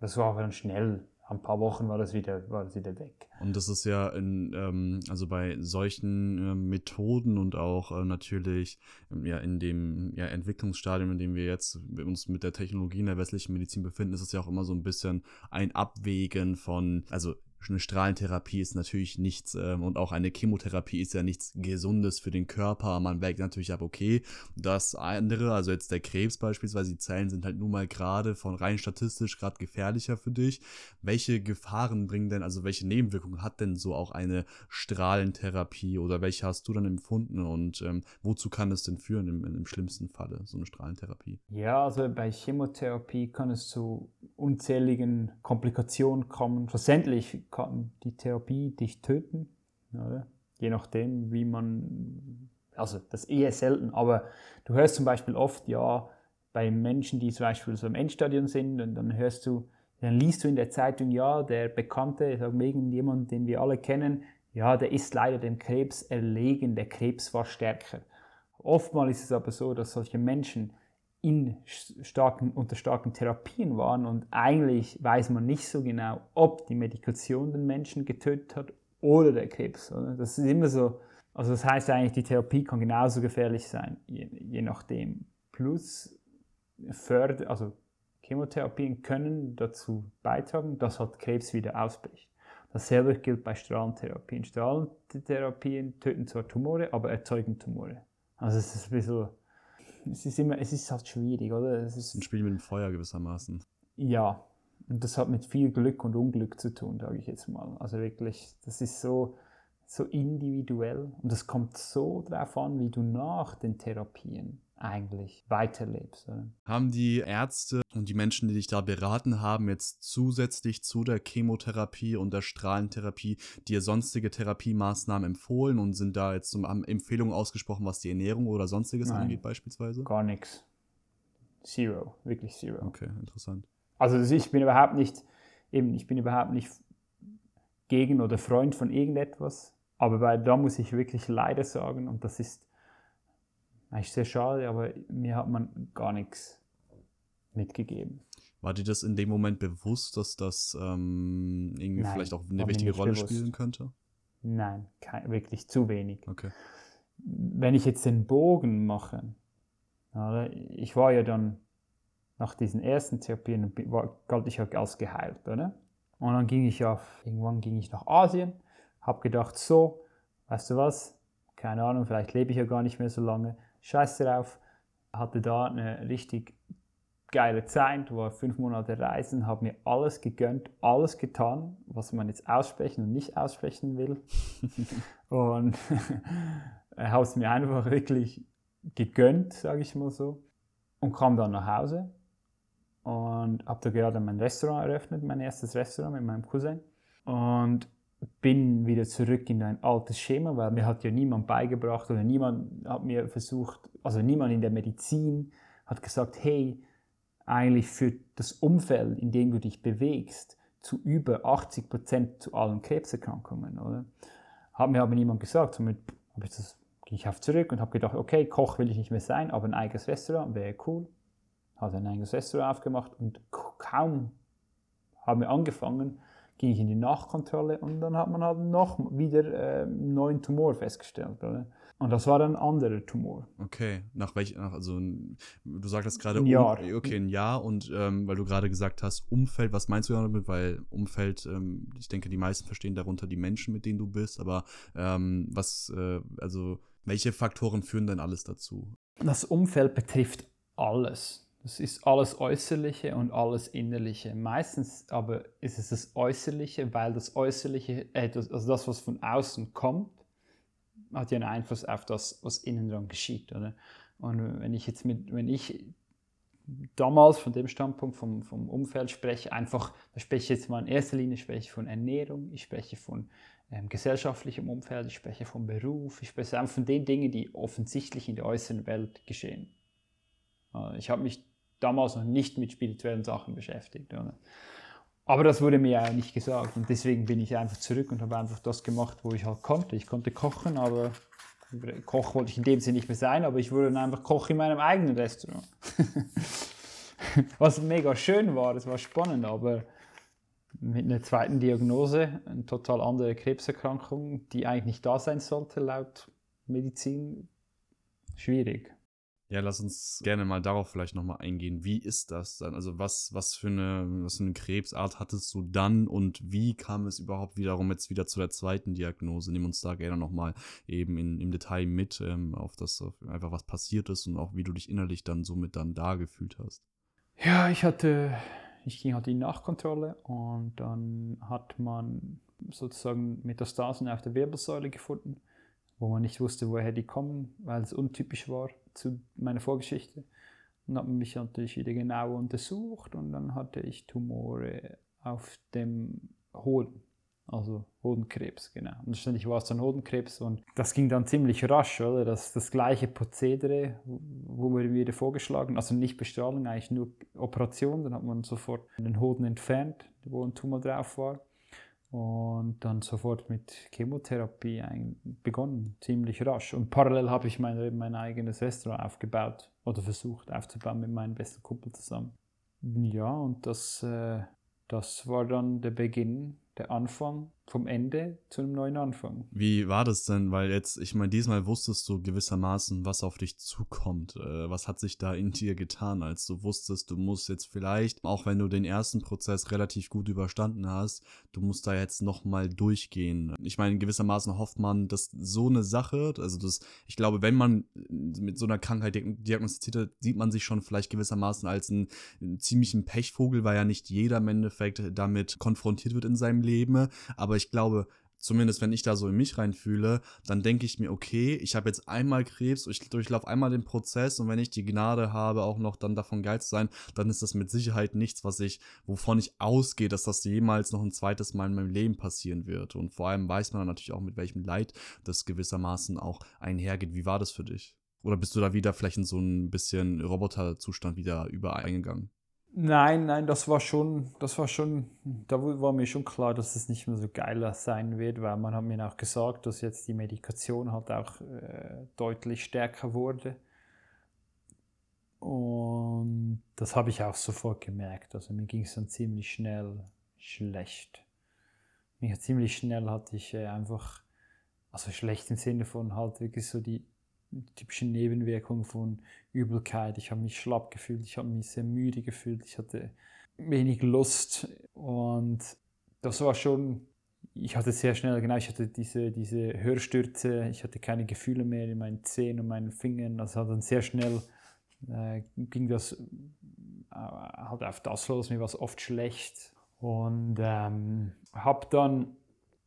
das war dann schnell ein paar Wochen war das wieder, war das wieder weg. Und das ist ja in, ähm, also bei solchen äh, Methoden und auch äh, natürlich ähm, ja in dem ja, Entwicklungsstadium, in dem wir jetzt uns mit der Technologie in der westlichen Medizin befinden, ist es ja auch immer so ein bisschen ein Abwägen von, also eine Strahlentherapie ist natürlich nichts ähm, und auch eine Chemotherapie ist ja nichts Gesundes für den Körper. Man wägt natürlich ab, okay, das andere, also jetzt der Krebs beispielsweise, die Zellen sind halt nun mal gerade von rein statistisch gerade gefährlicher für dich. Welche Gefahren bringen denn, also welche Nebenwirkungen hat denn so auch eine Strahlentherapie oder welche hast du dann empfunden und ähm, wozu kann es denn führen im, im schlimmsten Falle, so eine Strahlentherapie? Ja, also bei Chemotherapie kann es zu unzähligen Komplikationen kommen. Schlussendlich kann die Therapie dich töten, oder? je nachdem, wie man, also das eher selten, aber du hörst zum Beispiel oft, ja, bei Menschen, die zum Beispiel so im Endstadion sind, und dann hörst du, dann liest du in der Zeitung, ja, der Bekannte, ich sage irgendjemand, den wir alle kennen, ja, der ist leider dem Krebs erlegen, der Krebs war stärker. Oftmals ist es aber so, dass solche Menschen in starken, unter starken Therapien waren und eigentlich weiß man nicht so genau, ob die Medikation den Menschen getötet hat oder der Krebs. Oder? Das ist immer so, also das heißt eigentlich, die Therapie kann genauso gefährlich sein, je, je nachdem. Plus Förder, also Chemotherapien können dazu beitragen, dass halt Krebs wieder ausbricht. Dasselbe gilt bei Strahlentherapien. Strahlentherapien töten zwar Tumore, aber erzeugen Tumore. Also es ist ein bisschen es ist immer, es ist halt schwierig, oder? Es ist ein Spiel mit dem Feuer gewissermaßen. Ja, und das hat mit viel Glück und Unglück zu tun, sage ich jetzt mal. Also wirklich, das ist so, so individuell und es kommt so drauf an, wie du nach den Therapien eigentlich weiterlebst. Haben die Ärzte und die Menschen, die dich da beraten haben, jetzt zusätzlich zu der Chemotherapie und der Strahlentherapie dir sonstige Therapiemaßnahmen empfohlen und sind da jetzt zum, haben Empfehlungen ausgesprochen, was die Ernährung oder sonstiges Nein, angeht beispielsweise? Gar nichts. Zero, wirklich zero. Okay, interessant. Also ich bin überhaupt nicht, eben, ich bin überhaupt nicht gegen oder Freund von irgendetwas, aber bei, da muss ich wirklich leider sagen, und das ist eigentlich sehr schade, aber mir hat man gar nichts mitgegeben. War dir das in dem Moment bewusst, dass das ähm, irgendwie Nein, vielleicht auch eine wichtige Rolle bewusst. spielen könnte? Nein, kein, wirklich zu wenig. Okay. Wenn ich jetzt den Bogen mache, oder, ich war ja dann nach diesen ersten Therapien, war, galt ich ja als geheilt, oder? Und dann ging ich auf, irgendwann ging ich nach Asien, habe gedacht, so, weißt du was, keine Ahnung, vielleicht lebe ich ja gar nicht mehr so lange, scheiß drauf, hatte da eine richtig geile Zeit, war fünf Monate reisen, habe mir alles gegönnt, alles getan, was man jetzt aussprechen und nicht aussprechen will. und habe es mir einfach wirklich gegönnt, sage ich mal so. Und kam dann nach Hause und habe da gerade mein Restaurant eröffnet, mein erstes Restaurant mit meinem Cousin. Und bin wieder zurück in ein altes Schema, weil mir hat ja niemand beigebracht oder niemand hat mir versucht, also niemand in der Medizin hat gesagt, hey, eigentlich für das Umfeld, in dem du dich bewegst, zu über 80 Prozent zu allen Krebserkrankungen, oder? Hat mir aber niemand gesagt. Somit habe ich das, ich auf zurück und habe gedacht, okay, Koch will ich nicht mehr sein, aber ein eigenes Restaurant wäre cool. Habe ein eigenes Restaurant aufgemacht und kaum haben wir angefangen, ging ich in die Nachkontrolle und dann hat man halt noch wieder äh, einen neuen Tumor festgestellt. Oder? Und das war dann ein anderer Tumor. Okay, nach welchem, also du sagtest gerade ein Jahr. Um, okay, ein Jahr und ähm, weil du gerade gesagt hast, Umfeld, was meinst du damit? Weil Umfeld, ähm, ich denke, die meisten verstehen darunter die Menschen, mit denen du bist, aber ähm, was, äh, also welche Faktoren führen denn alles dazu? Das Umfeld betrifft alles. Das ist alles Äußerliche und alles Innerliche. Meistens aber ist es das Äußerliche, weil das Äußerliche, äh, also das, was von außen kommt, hat ja einen Einfluss auf das, was innen dran geschieht. Oder? Und wenn ich jetzt mit, wenn ich damals von dem Standpunkt vom, vom Umfeld spreche, einfach, da spreche ich jetzt mal in erster Linie spreche von Ernährung, ich spreche von ähm, gesellschaftlichem Umfeld, ich spreche von Beruf, ich spreche einfach von den Dingen, die offensichtlich in der äußeren Welt geschehen. Äh, ich habe mich damals noch nicht mit spirituellen Sachen beschäftigt. Oder? Aber das wurde mir ja nicht gesagt und deswegen bin ich einfach zurück und habe einfach das gemacht, wo ich halt konnte. Ich konnte kochen, aber Koch wollte ich in dem Sinne nicht mehr sein, aber ich wurde dann einfach Koch in meinem eigenen Restaurant. Was mega schön war, es war spannend, aber mit einer zweiten Diagnose, eine total andere Krebserkrankung, die eigentlich nicht da sein sollte, laut Medizin, schwierig. Ja, lass uns gerne mal darauf vielleicht nochmal eingehen. Wie ist das dann? Also was, was, für eine, was für eine Krebsart hattest du dann und wie kam es überhaupt wiederum jetzt wieder zu der zweiten Diagnose? Nimm uns da gerne nochmal eben in, im Detail mit, ähm, auf das, auf einfach was passiert ist und auch wie du dich innerlich dann somit dann da gefühlt hast. Ja, ich hatte, ich ging halt in Nachkontrolle und dann hat man sozusagen Metastasen auf der Wirbelsäule gefunden, wo man nicht wusste, woher die kommen, weil es untypisch war zu meiner Vorgeschichte. Und hat mich natürlich wieder genau untersucht und dann hatte ich Tumore auf dem Hoden, also Hodenkrebs, genau. Und ständig war es dann Hodenkrebs und das ging dann ziemlich rasch, oder? Das, das gleiche Prozedere wurde mir wieder vorgeschlagen, also nicht Bestrahlung, eigentlich nur Operation, dann hat man sofort den Hoden entfernt, wo ein Tumor drauf war und dann sofort mit Chemotherapie begonnen, ziemlich rasch. Und parallel habe ich mein, mein eigenes Restaurant aufgebaut oder versucht aufzubauen mit meinem besten Kumpel zusammen. Ja, und das, äh, das war dann der Beginn der Anfang vom Ende zu einem neuen Anfang. Wie war das denn? Weil jetzt, ich meine, diesmal wusstest du gewissermaßen, was auf dich zukommt. Äh, was hat sich da in dir getan, als du wusstest, du musst jetzt vielleicht, auch wenn du den ersten Prozess relativ gut überstanden hast, du musst da jetzt nochmal durchgehen. Ich meine, gewissermaßen hofft man, dass so eine Sache, also das, ich glaube, wenn man mit so einer Krankheit diagnostiziert hat, sieht man sich schon vielleicht gewissermaßen als einen, einen ziemlichen Pechvogel, weil ja nicht jeder im Endeffekt damit konfrontiert wird in seinem Leben. Aber ich glaube, zumindest wenn ich da so in mich reinfühle, dann denke ich mir, okay, ich habe jetzt einmal Krebs, ich durchlaufe einmal den Prozess und wenn ich die Gnade habe, auch noch dann davon geil zu sein, dann ist das mit Sicherheit nichts, was ich, wovon ich ausgehe, dass das jemals noch ein zweites Mal in meinem Leben passieren wird. Und vor allem weiß man dann natürlich auch, mit welchem Leid das gewissermaßen auch einhergeht. Wie war das für dich? Oder bist du da wieder vielleicht in so ein bisschen Roboterzustand wieder übereingegangen? Nein, nein, das war schon, das war schon, da war mir schon klar, dass es nicht mehr so geiler sein wird, weil man hat mir auch gesagt, dass jetzt die Medikation halt auch äh, deutlich stärker wurde. Und das habe ich auch sofort gemerkt. Also mir ging es dann ziemlich schnell schlecht. Mir ziemlich schnell hatte ich äh, einfach, also schlecht im Sinne von halt wirklich so die typischen Nebenwirkungen von Übelkeit. Ich habe mich schlapp gefühlt, ich habe mich sehr müde gefühlt, ich hatte wenig Lust und das war schon, ich hatte sehr schnell, genau, ich hatte diese, diese Hörstürze, ich hatte keine Gefühle mehr in meinen Zehen und meinen Fingern, also hat dann sehr schnell äh, ging das halt auf das los, mir war es oft schlecht und ähm, habe dann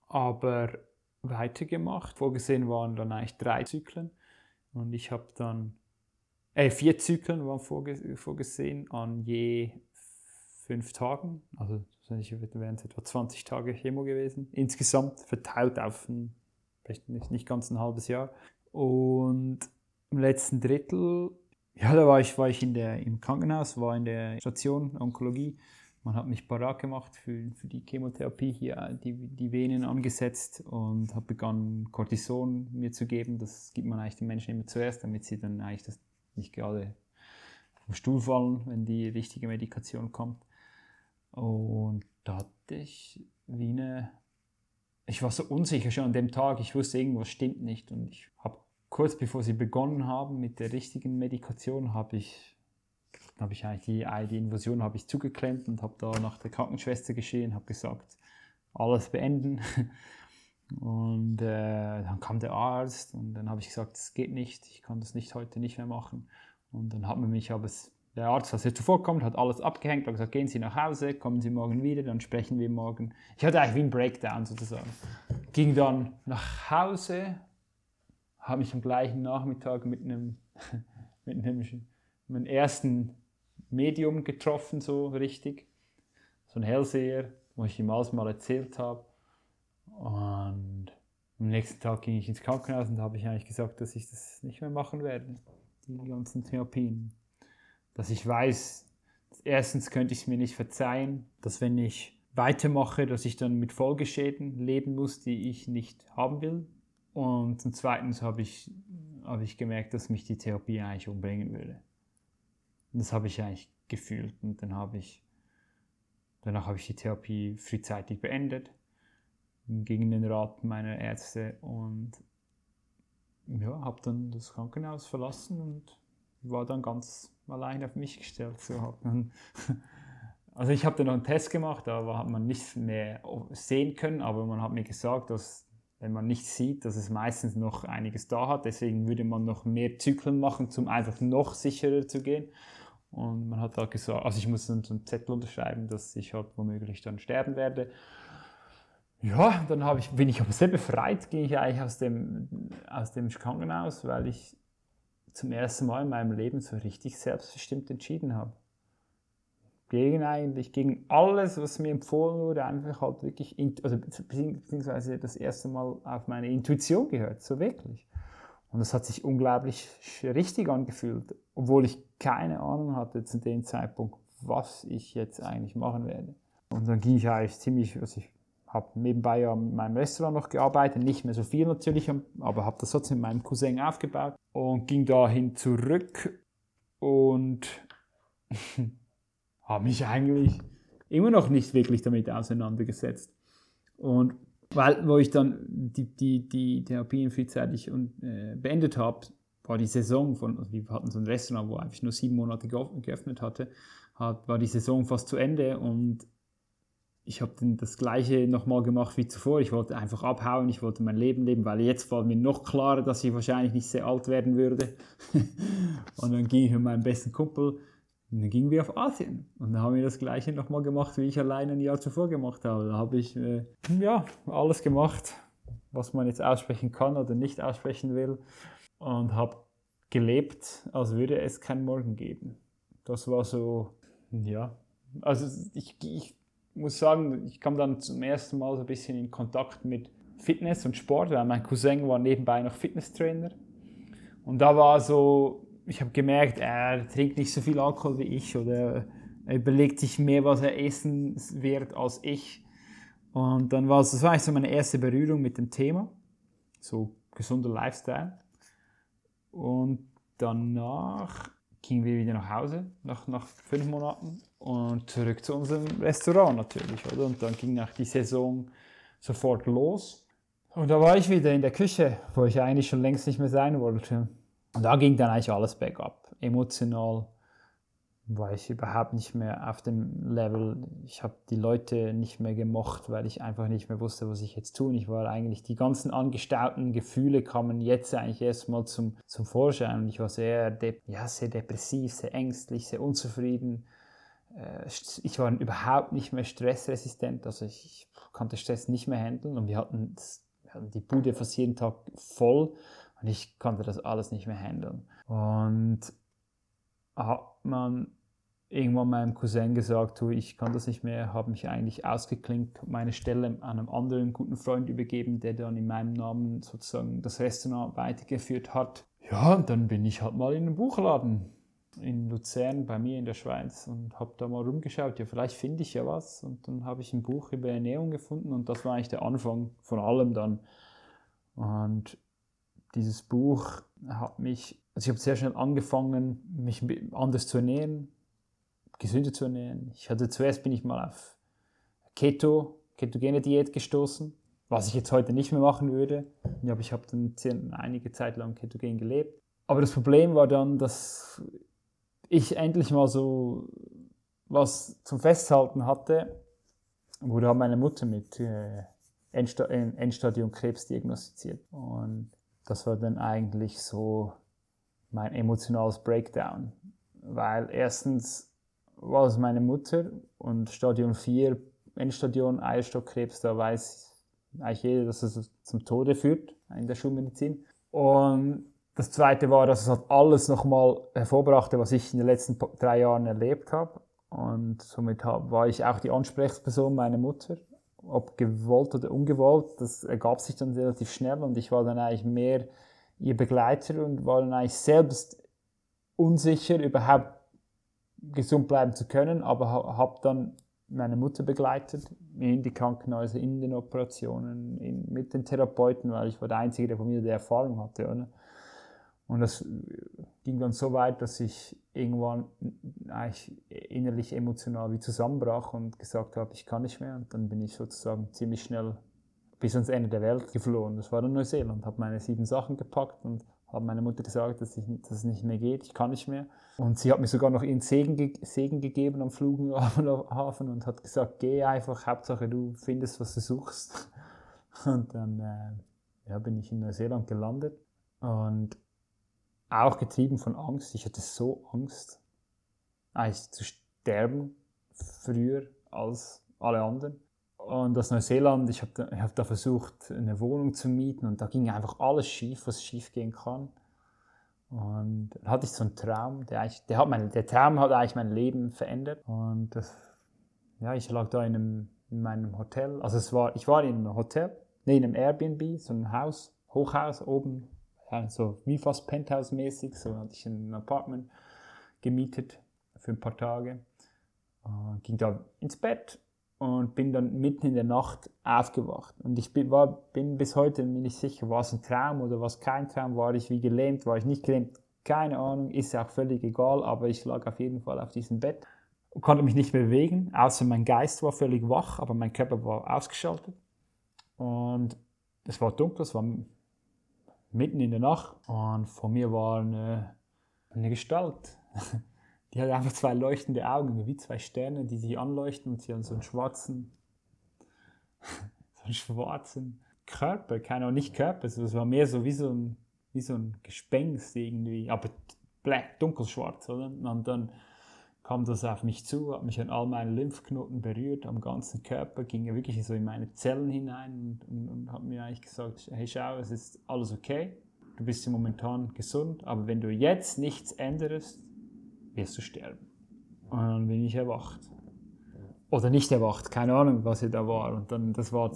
aber weitergemacht. Vorgesehen waren dann eigentlich drei Zyklen und ich habe dann, äh, vier Zyklen waren vorgesehen an je fünf Tagen. Also wären es etwa 20 Tage Chemo gewesen. Insgesamt verteilt auf ein, vielleicht nicht, nicht ganz ein halbes Jahr. Und im letzten Drittel, ja, da war ich, war ich in der, im Krankenhaus, war in der Station Onkologie man hat mich parat gemacht für, für die Chemotherapie, hier die, die Venen angesetzt und hat begonnen, Cortison mir zu geben. Das gibt man eigentlich den Menschen immer zuerst, damit sie dann eigentlich das nicht gerade vom Stuhl fallen, wenn die richtige Medikation kommt. Und da hatte ich wie eine. Ich war so unsicher schon an dem Tag, ich wusste, irgendwas stimmt nicht. Und ich habe kurz bevor sie begonnen haben mit der richtigen Medikation, habe ich habe ich eigentlich die, die Invasion habe ich zugeklemmt und habe da nach der Krankenschwester geschehen, habe gesagt, alles beenden. Und äh, dann kam der Arzt und dann habe ich gesagt, es geht nicht, ich kann das nicht heute nicht mehr machen. Und dann hat man mich aber der Arzt, als er zuvorkommt, hat alles abgehängt, hat gesagt, gehen Sie nach Hause, kommen Sie morgen wieder, dann sprechen wir morgen. Ich hatte eigentlich wie ein Breakdown sozusagen. Ging dann nach Hause, habe mich am gleichen Nachmittag mit einem, mit einem meinem ersten Medium getroffen, so richtig. So ein Hellseher, wo ich ihm alles mal erzählt habe. Und am nächsten Tag ging ich ins Krankenhaus und habe ich eigentlich gesagt, dass ich das nicht mehr machen werde, die ganzen Therapien dass ich weiß, erstens könnte ich es mir nicht verzeihen, dass wenn ich weitermache, dass ich dann mit Folgeschäden leben muss, die ich nicht haben will. Und zweitens habe ich, habe ich gemerkt, dass mich die Therapie eigentlich umbringen würde. Und das habe ich eigentlich gefühlt. Und dann habe ich, danach habe ich die Therapie frühzeitig beendet, gegen den Rat meiner Ärzte und ja, habe dann das Krankenhaus verlassen und war dann ganz allein auf mich gestellt. So also ich habe dann noch einen Test gemacht, da hat man nichts mehr sehen können, aber man hat mir gesagt, dass wenn man nichts sieht, dass es meistens noch einiges da hat. Deswegen würde man noch mehr Zyklen machen, um einfach noch sicherer zu gehen. Und man hat da gesagt, also ich muss dann so einen Zettel unterschreiben, dass ich halt womöglich dann sterben werde. Ja, dann ich, bin ich aber sehr befreit, gehe ich eigentlich aus dem, aus dem Krankenhaus, weil ich zum ersten Mal in meinem Leben so richtig selbstbestimmt entschieden habe. Gegen eigentlich, gegen alles, was mir empfohlen wurde, einfach halt wirklich, also beziehungsweise das erste Mal auf meine Intuition gehört, so wirklich. Und das hat sich unglaublich richtig angefühlt, obwohl ich keine Ahnung hatte zu dem Zeitpunkt, was ich jetzt eigentlich machen werde. Und dann ging ich eigentlich ziemlich, also ich habe nebenbei ja in meinem Restaurant noch gearbeitet, nicht mehr so viel natürlich, aber habe das trotzdem mit meinem Cousin aufgebaut und ging dahin zurück und habe mich eigentlich immer noch nicht wirklich damit auseinandergesetzt. Und weil, wo ich dann die, die, die Therapien frühzeitig und, äh, beendet habe, war die Saison von, also wir hatten so ein Restaurant, wo einfach nur sieben Monate geöffnet hatte, hat, war die Saison fast zu Ende und ich habe das gleiche nochmal gemacht wie zuvor. Ich wollte einfach abhauen, ich wollte mein Leben leben, weil jetzt war mir noch klarer, dass ich wahrscheinlich nicht sehr alt werden würde. und dann ging ich mit meinem besten Kumpel und dann gingen wir auf Asien. Und dann haben wir das gleiche nochmal gemacht, wie ich alleine ein Jahr zuvor gemacht habe. Da habe ich äh, ja, alles gemacht, was man jetzt aussprechen kann oder nicht aussprechen will. Und habe gelebt, als würde es keinen Morgen geben. Das war so, ja, also ich, ich muss sagen, ich kam dann zum ersten Mal so ein bisschen in Kontakt mit Fitness und Sport, weil mein Cousin war nebenbei noch Fitnesstrainer. Und da war so, ich habe gemerkt, er trinkt nicht so viel Alkohol wie ich oder er überlegt sich mehr, was er essen wird als ich. Und dann war es, das war eigentlich so meine erste Berührung mit dem Thema, so gesunder Lifestyle. Und danach gingen wir wieder nach Hause, nach, nach fünf Monaten und zurück zu unserem Restaurant natürlich, oder? Und dann ging nach die Saison sofort los. Und da war ich wieder in der Küche, wo ich eigentlich schon längst nicht mehr sein wollte. Und da ging dann eigentlich alles bergab. Emotional, war ich überhaupt nicht mehr auf dem Level. Ich habe die Leute nicht mehr gemocht, weil ich einfach nicht mehr wusste, was ich jetzt tun. Ich war eigentlich, die ganzen angestauten Gefühle kamen jetzt eigentlich erstmal zum, zum Vorschein. Und ich war sehr, ja, sehr depressiv, sehr ängstlich, sehr unzufrieden. Äh, ich war überhaupt nicht mehr stressresistent, also ich, ich konnte Stress nicht mehr handeln. Und wir hatten, wir hatten die Bude fast jeden Tag voll und ich konnte das alles nicht mehr handeln. Und hat man irgendwann meinem Cousin gesagt, du, ich kann das nicht mehr, habe mich eigentlich ausgeklinkt, meine Stelle an einem anderen guten Freund übergeben, der dann in meinem Namen sozusagen das Restaurant weitergeführt hat. Ja, und dann bin ich halt mal in einem Buchladen in Luzern bei mir in der Schweiz und habe da mal rumgeschaut, ja, vielleicht finde ich ja was. Und dann habe ich ein Buch über Ernährung gefunden und das war eigentlich der Anfang von allem dann. Und dieses Buch hat mich, also ich habe sehr schnell angefangen, mich anders zu ernähren, gesünder zu ernähren. Ich hatte zuerst bin ich mal auf Keto, ketogene Diät gestoßen, was ich jetzt heute nicht mehr machen würde. Aber ich habe dann einige Zeit lang ketogen gelebt. Aber das Problem war dann, dass ich endlich mal so was zum Festhalten hatte, wurde meine Mutter mit äh, Endstadium Krebs diagnostiziert. Und das war dann eigentlich so mein emotionales Breakdown. weil erstens war es meine Mutter und Stadion 4, Endstadion, Eierstockkrebs, da weiß eigentlich jeder, dass es zum Tode führt in der Schulmedizin. Und das Zweite war, dass es halt alles nochmal hervorbrachte, was ich in den letzten drei Jahren erlebt habe. Und somit war ich auch die Ansprechperson meiner Mutter, ob gewollt oder ungewollt. Das ergab sich dann relativ schnell und ich war dann eigentlich mehr ihr Begleiter und war dann eigentlich selbst unsicher, überhaupt gesund bleiben zu können, aber habe dann meine Mutter begleitet in die Krankenhäuser, in den Operationen, in, mit den Therapeuten, weil ich war der Einzige, der von mir die Erfahrung hatte. Oder? Und das ging dann so weit, dass ich irgendwann eigentlich innerlich emotional wie zusammenbrach und gesagt habe, ich kann nicht mehr. Und dann bin ich sozusagen ziemlich schnell bis ans Ende der Welt geflohen. Das war dann Neuseeland, habe meine sieben Sachen gepackt und habe meiner Mutter gesagt, dass, ich, dass es nicht mehr geht, ich kann nicht mehr. Und sie hat mir sogar noch ihren Segen, ge Segen gegeben am Flughafen und hat gesagt, geh einfach, Hauptsache du findest, was du suchst. Und dann äh, ja, bin ich in Neuseeland gelandet und auch getrieben von Angst. Ich hatte so Angst, eigentlich zu sterben, früher als alle anderen. Und aus Neuseeland, ich habe da, hab da versucht, eine Wohnung zu mieten und da ging einfach alles schief, was schief gehen kann. Und dann hatte ich so einen Traum, der, eigentlich, der, hat mein, der Traum hat eigentlich mein Leben verändert. Und das, ja, ich lag da in, einem, in meinem Hotel. Also es war, ich war in einem Hotel, nee, in einem Airbnb, so ein Haus, Hochhaus oben, ja, so wie fast Penthouse-mäßig. So hatte ich ein Apartment gemietet für ein paar Tage. Und ging da ins Bett und bin dann mitten in der Nacht aufgewacht. Und ich bin, war, bin bis heute nicht sicher, war es ein Traum oder was kein Traum, war ich wie gelähmt, war ich nicht gelähmt, keine Ahnung, ist ja auch völlig egal, aber ich lag auf jeden Fall auf diesem Bett und konnte mich nicht mehr bewegen, außer mein Geist war völlig wach, aber mein Körper war ausgeschaltet. Und es war dunkel, es war mitten in der Nacht und vor mir war eine, eine Gestalt. Die hat einfach zwei leuchtende Augen, wie zwei Sterne, die sich anleuchten und sie haben so einen schwarzen, so einen schwarzen Körper, keine Ahnung, nicht Körper, es war mehr so wie so ein, wie so ein Gespenst irgendwie, aber black, dunkelschwarz, oder? Und dann kam das auf mich zu, hat mich an all meinen Lymphknoten berührt, am ganzen Körper, ging ja wirklich so in meine Zellen hinein und, und, und hat mir eigentlich gesagt, hey schau, es ist alles okay, du bist ja momentan gesund, aber wenn du jetzt nichts änderst, wirst du sterben. Und dann bin ich erwacht. Oder nicht erwacht, keine Ahnung, was hier da war. Und dann, das war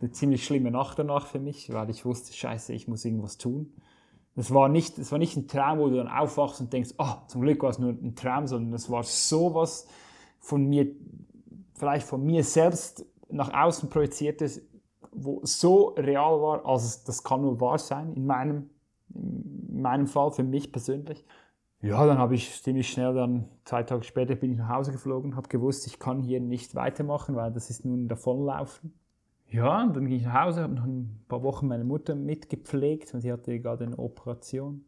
eine ziemlich schlimme Nacht danach für mich, weil ich wusste, scheiße, ich muss irgendwas tun. Das war nicht, das war nicht ein Traum, wo du dann aufwachst und denkst, oh, zum Glück war es nur ein Traum, sondern das war sowas von mir, vielleicht von mir selbst nach außen projiziertes, wo so real war, also das kann nur wahr sein, in meinem, in meinem Fall, für mich persönlich. Ja, dann habe ich ziemlich schnell dann, zwei Tage später bin ich nach Hause geflogen, habe gewusst, ich kann hier nicht weitermachen, weil das ist nun davonlaufen. Ja, und dann ging ich nach Hause, habe noch ein paar Wochen meine Mutter mitgepflegt und sie hatte gerade eine Operation.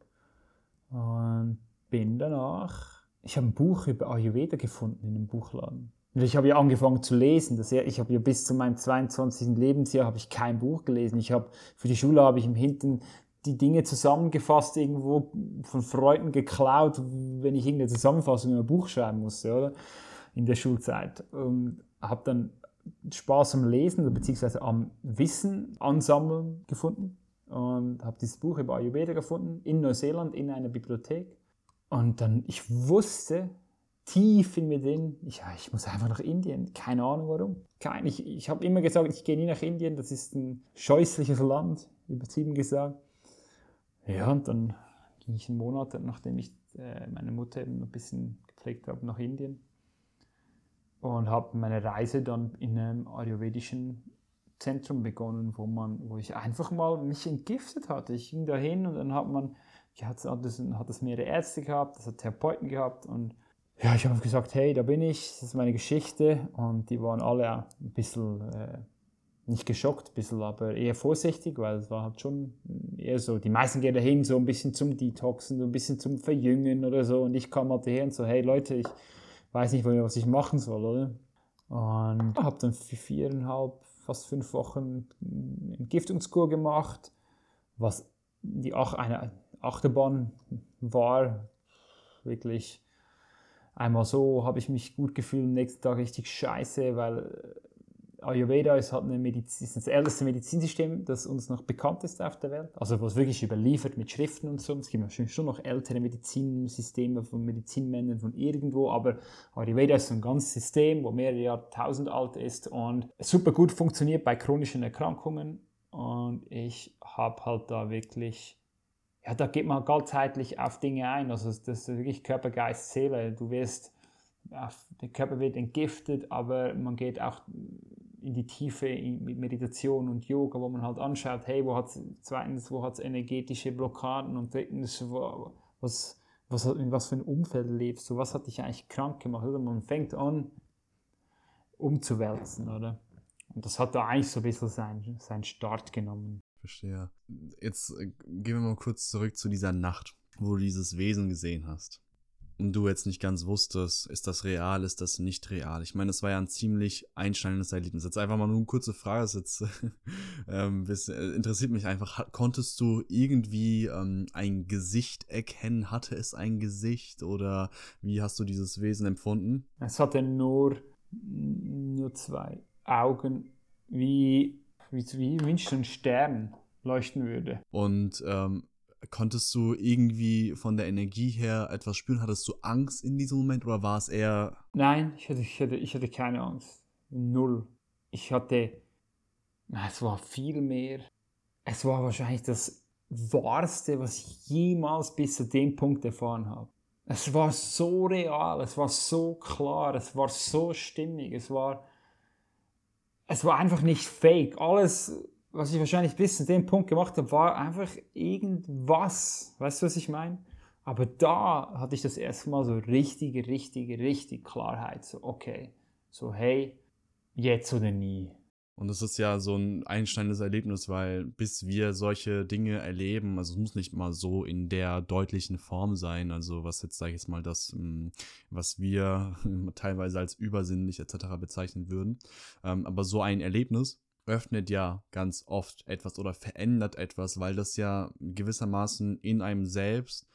Und bin danach, ich habe ein Buch über Ayurveda gefunden in einem Buchladen. Und ich habe ja angefangen zu lesen. Das, ich habe ja bis zu meinem 22. Lebensjahr habe ich kein Buch gelesen. Ich habe für die Schule habe ich im Hinten die Dinge zusammengefasst, irgendwo von Freunden geklaut, wenn ich irgendeine Zusammenfassung in ein Buch schreiben musste, oder? In der Schulzeit. Und habe dann Spaß am Lesen, beziehungsweise am Wissen ansammeln gefunden. Und habe dieses Buch über Ayurveda gefunden, in Neuseeland, in einer Bibliothek. Und dann, ich wusste, tief in mir drin, ich, ich muss einfach nach Indien. Keine Ahnung warum. Kein, ich ich habe immer gesagt, ich gehe nie nach Indien, das ist ein scheußliches Land, übertrieben gesagt. Ja, und dann ging ich einen Monat, nachdem ich äh, meine Mutter eben ein bisschen gepflegt habe, nach Indien und habe meine Reise dann in einem ayurvedischen Zentrum begonnen, wo man, wo ich einfach mal mich entgiftet hatte. Ich ging da hin und dann hat man, hat, es, hat mehrere Ärzte gehabt, das hat Therapeuten gehabt und ja, ich habe gesagt, hey, da bin ich, das ist meine Geschichte und die waren alle ein bisschen äh, nicht geschockt, ein bisschen, aber eher vorsichtig, weil es war halt schon eher so, die meisten gehen dahin so ein bisschen zum Detoxen, so ein bisschen zum Verjüngen oder so und ich kam halt daher und so, hey Leute, ich weiß nicht, was ich machen soll, oder? Und habe dann viereinhalb, fast fünf Wochen Entgiftungskur gemacht, was die Ach eine Achterbahn war, wirklich einmal so habe ich mich gut gefühlt, am nächsten Tag richtig scheiße, weil Ayurveda ist halt eine Mediz ist das älteste Medizinsystem, das uns noch bekannt ist auf der Welt. Also was wirklich überliefert mit Schriften und so. Es gibt natürlich schon noch ältere Medizinsysteme von Medizinmännern von irgendwo, aber Ayurveda ist ein ganzes System, wo mehrere Jahrtausend alt ist und super gut funktioniert bei chronischen Erkrankungen. Und ich habe halt da wirklich ja, da geht man ganzheitlich auf Dinge ein. Also das ist wirklich Körper, Geist, Seele. Du wirst, der Körper wird entgiftet, aber man geht auch in die Tiefe mit Meditation und Yoga, wo man halt anschaut, hey, wo hat zweitens, wo hat es energetische Blockaden und drittens, wo, was, was, in was für ein Umfeld lebst du, was hat dich eigentlich krank gemacht, oder? Man fängt an, umzuwälzen, oder? Und das hat da eigentlich so ein bisschen seinen, seinen Start genommen. Verstehe. Jetzt äh, gehen wir mal kurz zurück zu dieser Nacht, wo du dieses Wesen gesehen hast und du jetzt nicht ganz wusstest, ist das real, ist das nicht real. Ich meine, es war ja ein ziemlich einschneidendes Erlebnis. Jetzt einfach mal nur eine kurze Frage, das jetzt ähm, das äh, interessiert mich einfach. Konntest du irgendwie ähm, ein Gesicht erkennen? Hatte es ein Gesicht oder wie hast du dieses Wesen empfunden? Es hatte nur, nur zwei Augen, wie, wie, wie, wie ein Stern leuchten würde. Und ähm, Konntest du irgendwie von der Energie her etwas spüren? Hattest du Angst in diesem Moment oder war es eher. Nein, ich hatte, ich hatte, ich hatte keine Angst. Null. Ich hatte. Es war viel mehr. Es war wahrscheinlich das Wahrste, was ich jemals bis zu dem Punkt erfahren habe. Es war so real, es war so klar, es war so stimmig, es war. Es war einfach nicht fake. Alles was ich wahrscheinlich bis zu dem Punkt gemacht habe, war einfach irgendwas. Weißt du, was ich meine? Aber da hatte ich das erste Mal so richtige, richtige, richtig Klarheit. So, okay, so hey, jetzt oder nie. Und das ist ja so ein einschneidendes Erlebnis, weil bis wir solche Dinge erleben, also es muss nicht mal so in der deutlichen Form sein, also was jetzt, sage ich jetzt mal, das, hm, was wir teilweise als übersinnlich etc. bezeichnen würden, ähm, aber so ein Erlebnis öffnet ja ganz oft etwas oder verändert etwas, weil das ja gewissermaßen in einem selbst,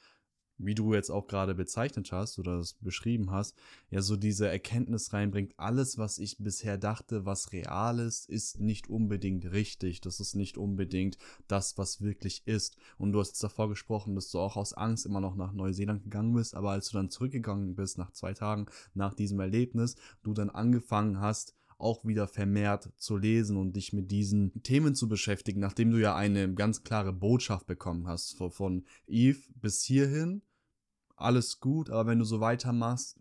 wie du jetzt auch gerade bezeichnet hast oder es beschrieben hast, ja so diese Erkenntnis reinbringt, alles, was ich bisher dachte, was real ist, ist nicht unbedingt richtig. Das ist nicht unbedingt das, was wirklich ist. Und du hast jetzt davor gesprochen, dass du auch aus Angst immer noch nach Neuseeland gegangen bist, aber als du dann zurückgegangen bist nach zwei Tagen nach diesem Erlebnis, du dann angefangen hast, auch wieder vermehrt zu lesen und dich mit diesen Themen zu beschäftigen, nachdem du ja eine ganz klare Botschaft bekommen hast von Eve bis hierhin. Alles gut, aber wenn du so weitermachst,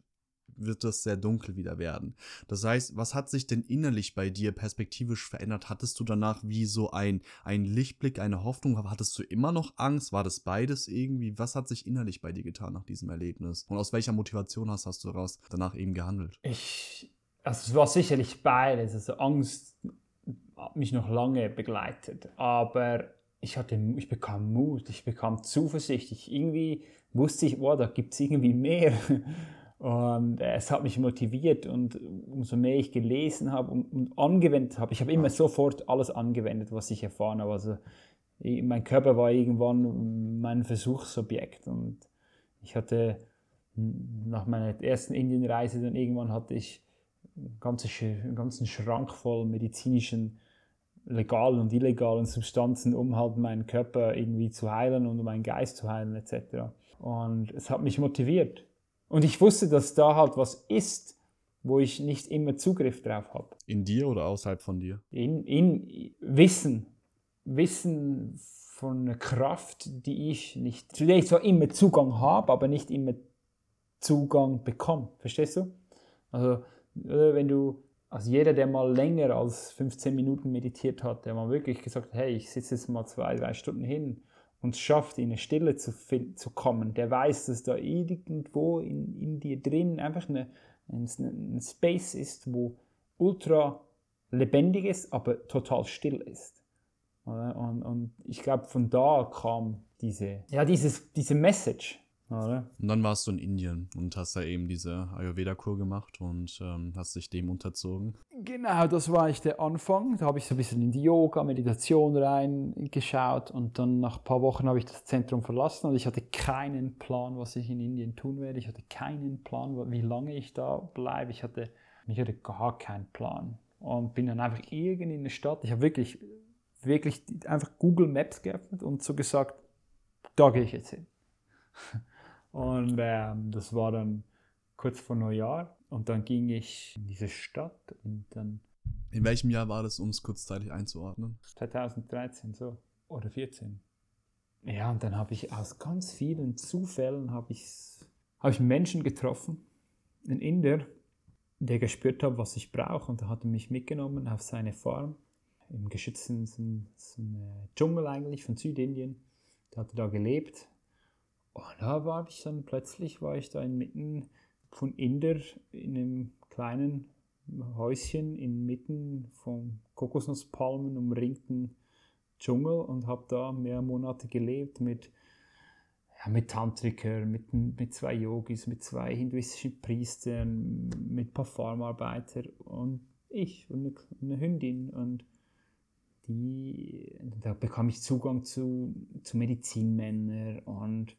wird das sehr dunkel wieder werden. Das heißt, was hat sich denn innerlich bei dir perspektivisch verändert? Hattest du danach wie so ein, ein Lichtblick, eine Hoffnung? Hattest du immer noch Angst? War das beides irgendwie? Was hat sich innerlich bei dir getan nach diesem Erlebnis? Und aus welcher Motivation hast, hast du daraus danach eben gehandelt? Ich also es war sicherlich beides. Also Angst hat mich noch lange begleitet, aber ich, hatte, ich bekam Mut, ich bekam Zuversicht. Ich irgendwie wusste ich, oh, da gibt es irgendwie mehr. Und es hat mich motiviert und umso mehr ich gelesen habe und, und angewendet habe, ich habe immer sofort alles angewendet, was ich erfahren habe. Also mein Körper war irgendwann mein Versuchsobjekt und ich hatte nach meiner ersten Indienreise dann irgendwann hatte ich einen ganzen Schrank voll medizinischen legalen und illegalen Substanzen, um halt meinen Körper irgendwie zu heilen und um meinen Geist zu heilen etc. Und es hat mich motiviert. Und ich wusste, dass da halt was ist, wo ich nicht immer Zugriff drauf habe. In dir oder außerhalb von dir? In, in Wissen. Wissen von einer Kraft, die ich nicht, zu der ich zwar immer Zugang habe, aber nicht immer Zugang bekomme. Verstehst du? Also wenn du, also jeder, der mal länger als 15 Minuten meditiert hat, der mal wirklich gesagt hat, hey, ich sitze jetzt mal zwei, drei Stunden hin und es schafft, in eine Stille zu, zu kommen, der weiß, dass da irgendwo in, in dir drin einfach eine, ein, ein Space ist, wo ultra lebendig ist, aber total still ist. Und, und ich glaube, von da kam diese, ja, dieses, diese Message. Oder? Und dann warst du in Indien und hast da eben diese Ayurveda-Kur gemacht und ähm, hast dich dem unterzogen. Genau, das war eigentlich der Anfang. Da habe ich so ein bisschen in die Yoga, Meditation reingeschaut und dann nach ein paar Wochen habe ich das Zentrum verlassen und ich hatte keinen Plan, was ich in Indien tun werde. Ich hatte keinen Plan, wie lange ich da bleibe. Ich hatte, ich hatte gar keinen Plan und bin dann einfach irgend in eine Stadt. Ich habe wirklich, wirklich einfach Google Maps geöffnet und so gesagt, da gehe ich jetzt hin. Und ähm, das war dann kurz vor Neujahr und dann ging ich in diese Stadt und dann. In welchem Jahr war das, um es kurzzeitig einzuordnen? 2013 so oder 14. Ja, und dann habe ich aus ganz vielen Zufällen habe ich, hab ich Menschen getroffen, einen Inder, der gespürt hat, was ich brauche und er hatte mich mitgenommen auf seine Farm im geschützten so ein Dschungel eigentlich von Südindien. Der hatte da gelebt und da war ich dann plötzlich, war ich da inmitten von Inder in einem kleinen Häuschen inmitten von Kokosnusspalmen umringten Dschungel und habe da mehr Monate gelebt mit, ja, mit Tantriker, mit, mit zwei Yogis, mit zwei hinduistischen Priestern, mit ein paar Farmarbeitern und ich und eine, eine Hündin und die, da bekam ich Zugang zu, zu Medizinmännern und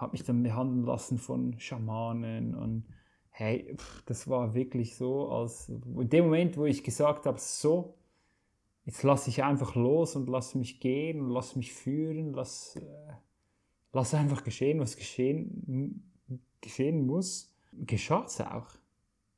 habe mich dann behandeln lassen von Schamanen und hey, das war wirklich so, als in dem Moment, wo ich gesagt habe, so, jetzt lasse ich einfach los und lass mich gehen und lass mich führen, lass, äh, lass einfach geschehen, was geschehen, geschehen muss, geschah es auch.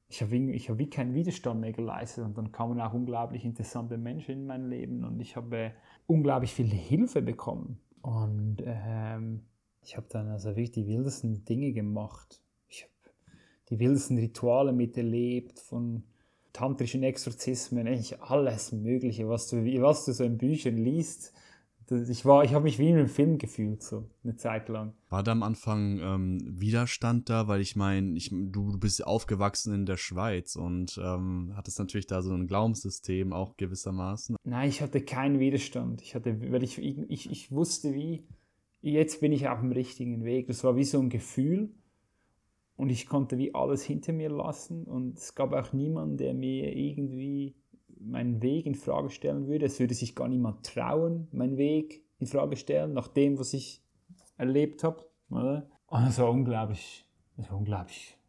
Ich habe hab wie keinen Widerstand mehr geleistet und dann kamen auch unglaublich interessante Menschen in mein Leben und ich habe unglaublich viel Hilfe bekommen. Und ähm, ich habe dann also wirklich die wildesten Dinge gemacht. Ich habe die wildesten Rituale miterlebt, von tantrischen Exorzismen, eigentlich alles Mögliche, was du, was du so in Büchern liest. Ich, ich habe mich wie in einem Film gefühlt, so eine Zeit lang. War da am Anfang ähm, Widerstand da? Weil ich meine, du, du bist aufgewachsen in der Schweiz und ähm, hattest natürlich da so ein Glaubenssystem auch gewissermaßen. Nein, ich hatte keinen Widerstand. Ich, hatte, weil ich, ich, ich wusste wie, jetzt bin ich auf dem richtigen Weg. Das war wie so ein Gefühl und ich konnte wie alles hinter mir lassen und es gab auch niemanden, der mir irgendwie meinen Weg in Frage stellen würde. Es würde sich gar niemand trauen, meinen Weg in Frage stellen, nach dem, was ich erlebt habe. Und das war unglaublich, das war unglaublich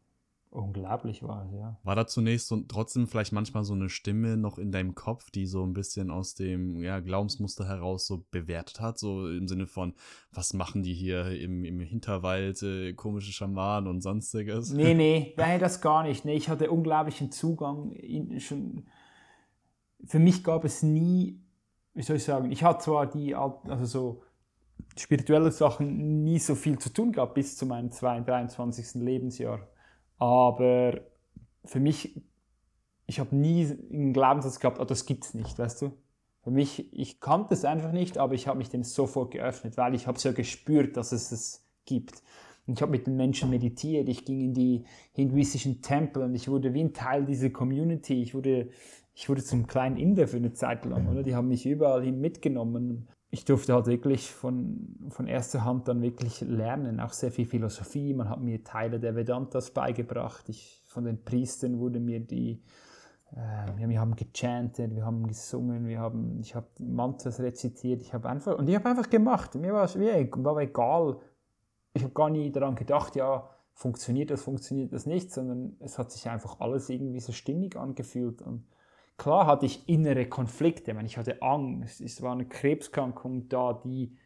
unglaublich war. Ja. War da zunächst so, trotzdem vielleicht manchmal so eine Stimme noch in deinem Kopf, die so ein bisschen aus dem ja, Glaubensmuster heraus so bewertet hat, so im Sinne von, was machen die hier im, im Hinterwald, äh, komische Schamanen und sonstiges? Nee, nee, nein, das gar nicht. Nee, ich hatte unglaublichen Zugang. Schon, für mich gab es nie, wie soll ich sagen, ich hatte zwar die, also so spirituelle Sachen nie so viel zu tun gehabt bis zu meinem 23. Lebensjahr aber für mich, ich habe nie einen Glaubenssatz gehabt, oh, das gibt es nicht, weißt du? Für mich, ich kannte es einfach nicht, aber ich habe mich dem sofort geöffnet, weil ich habe es ja gespürt, dass es es gibt. Und ich habe mit den Menschen meditiert, ich ging in die hinduistischen Tempel und ich wurde wie ein Teil dieser Community. Ich wurde, ich wurde zum kleinen Inder für eine Zeit lang, oder? Die haben mich überall hin mitgenommen ich durfte halt wirklich von, von erster Hand dann wirklich lernen, auch sehr viel Philosophie. Man hat mir Teile der Vedantas beigebracht. Ich, von den Priestern wurde mir die, äh, wir haben gechantet, wir haben gesungen, wir haben, ich habe Mantras rezitiert. Ich habe einfach und ich habe einfach gemacht. Mir war es war egal. Ich habe gar nie daran gedacht, ja funktioniert das, funktioniert das nicht, sondern es hat sich einfach alles irgendwie so stimmig angefühlt und Klar hatte ich innere Konflikte, ich hatte Angst, es war eine Krebskrankung da, die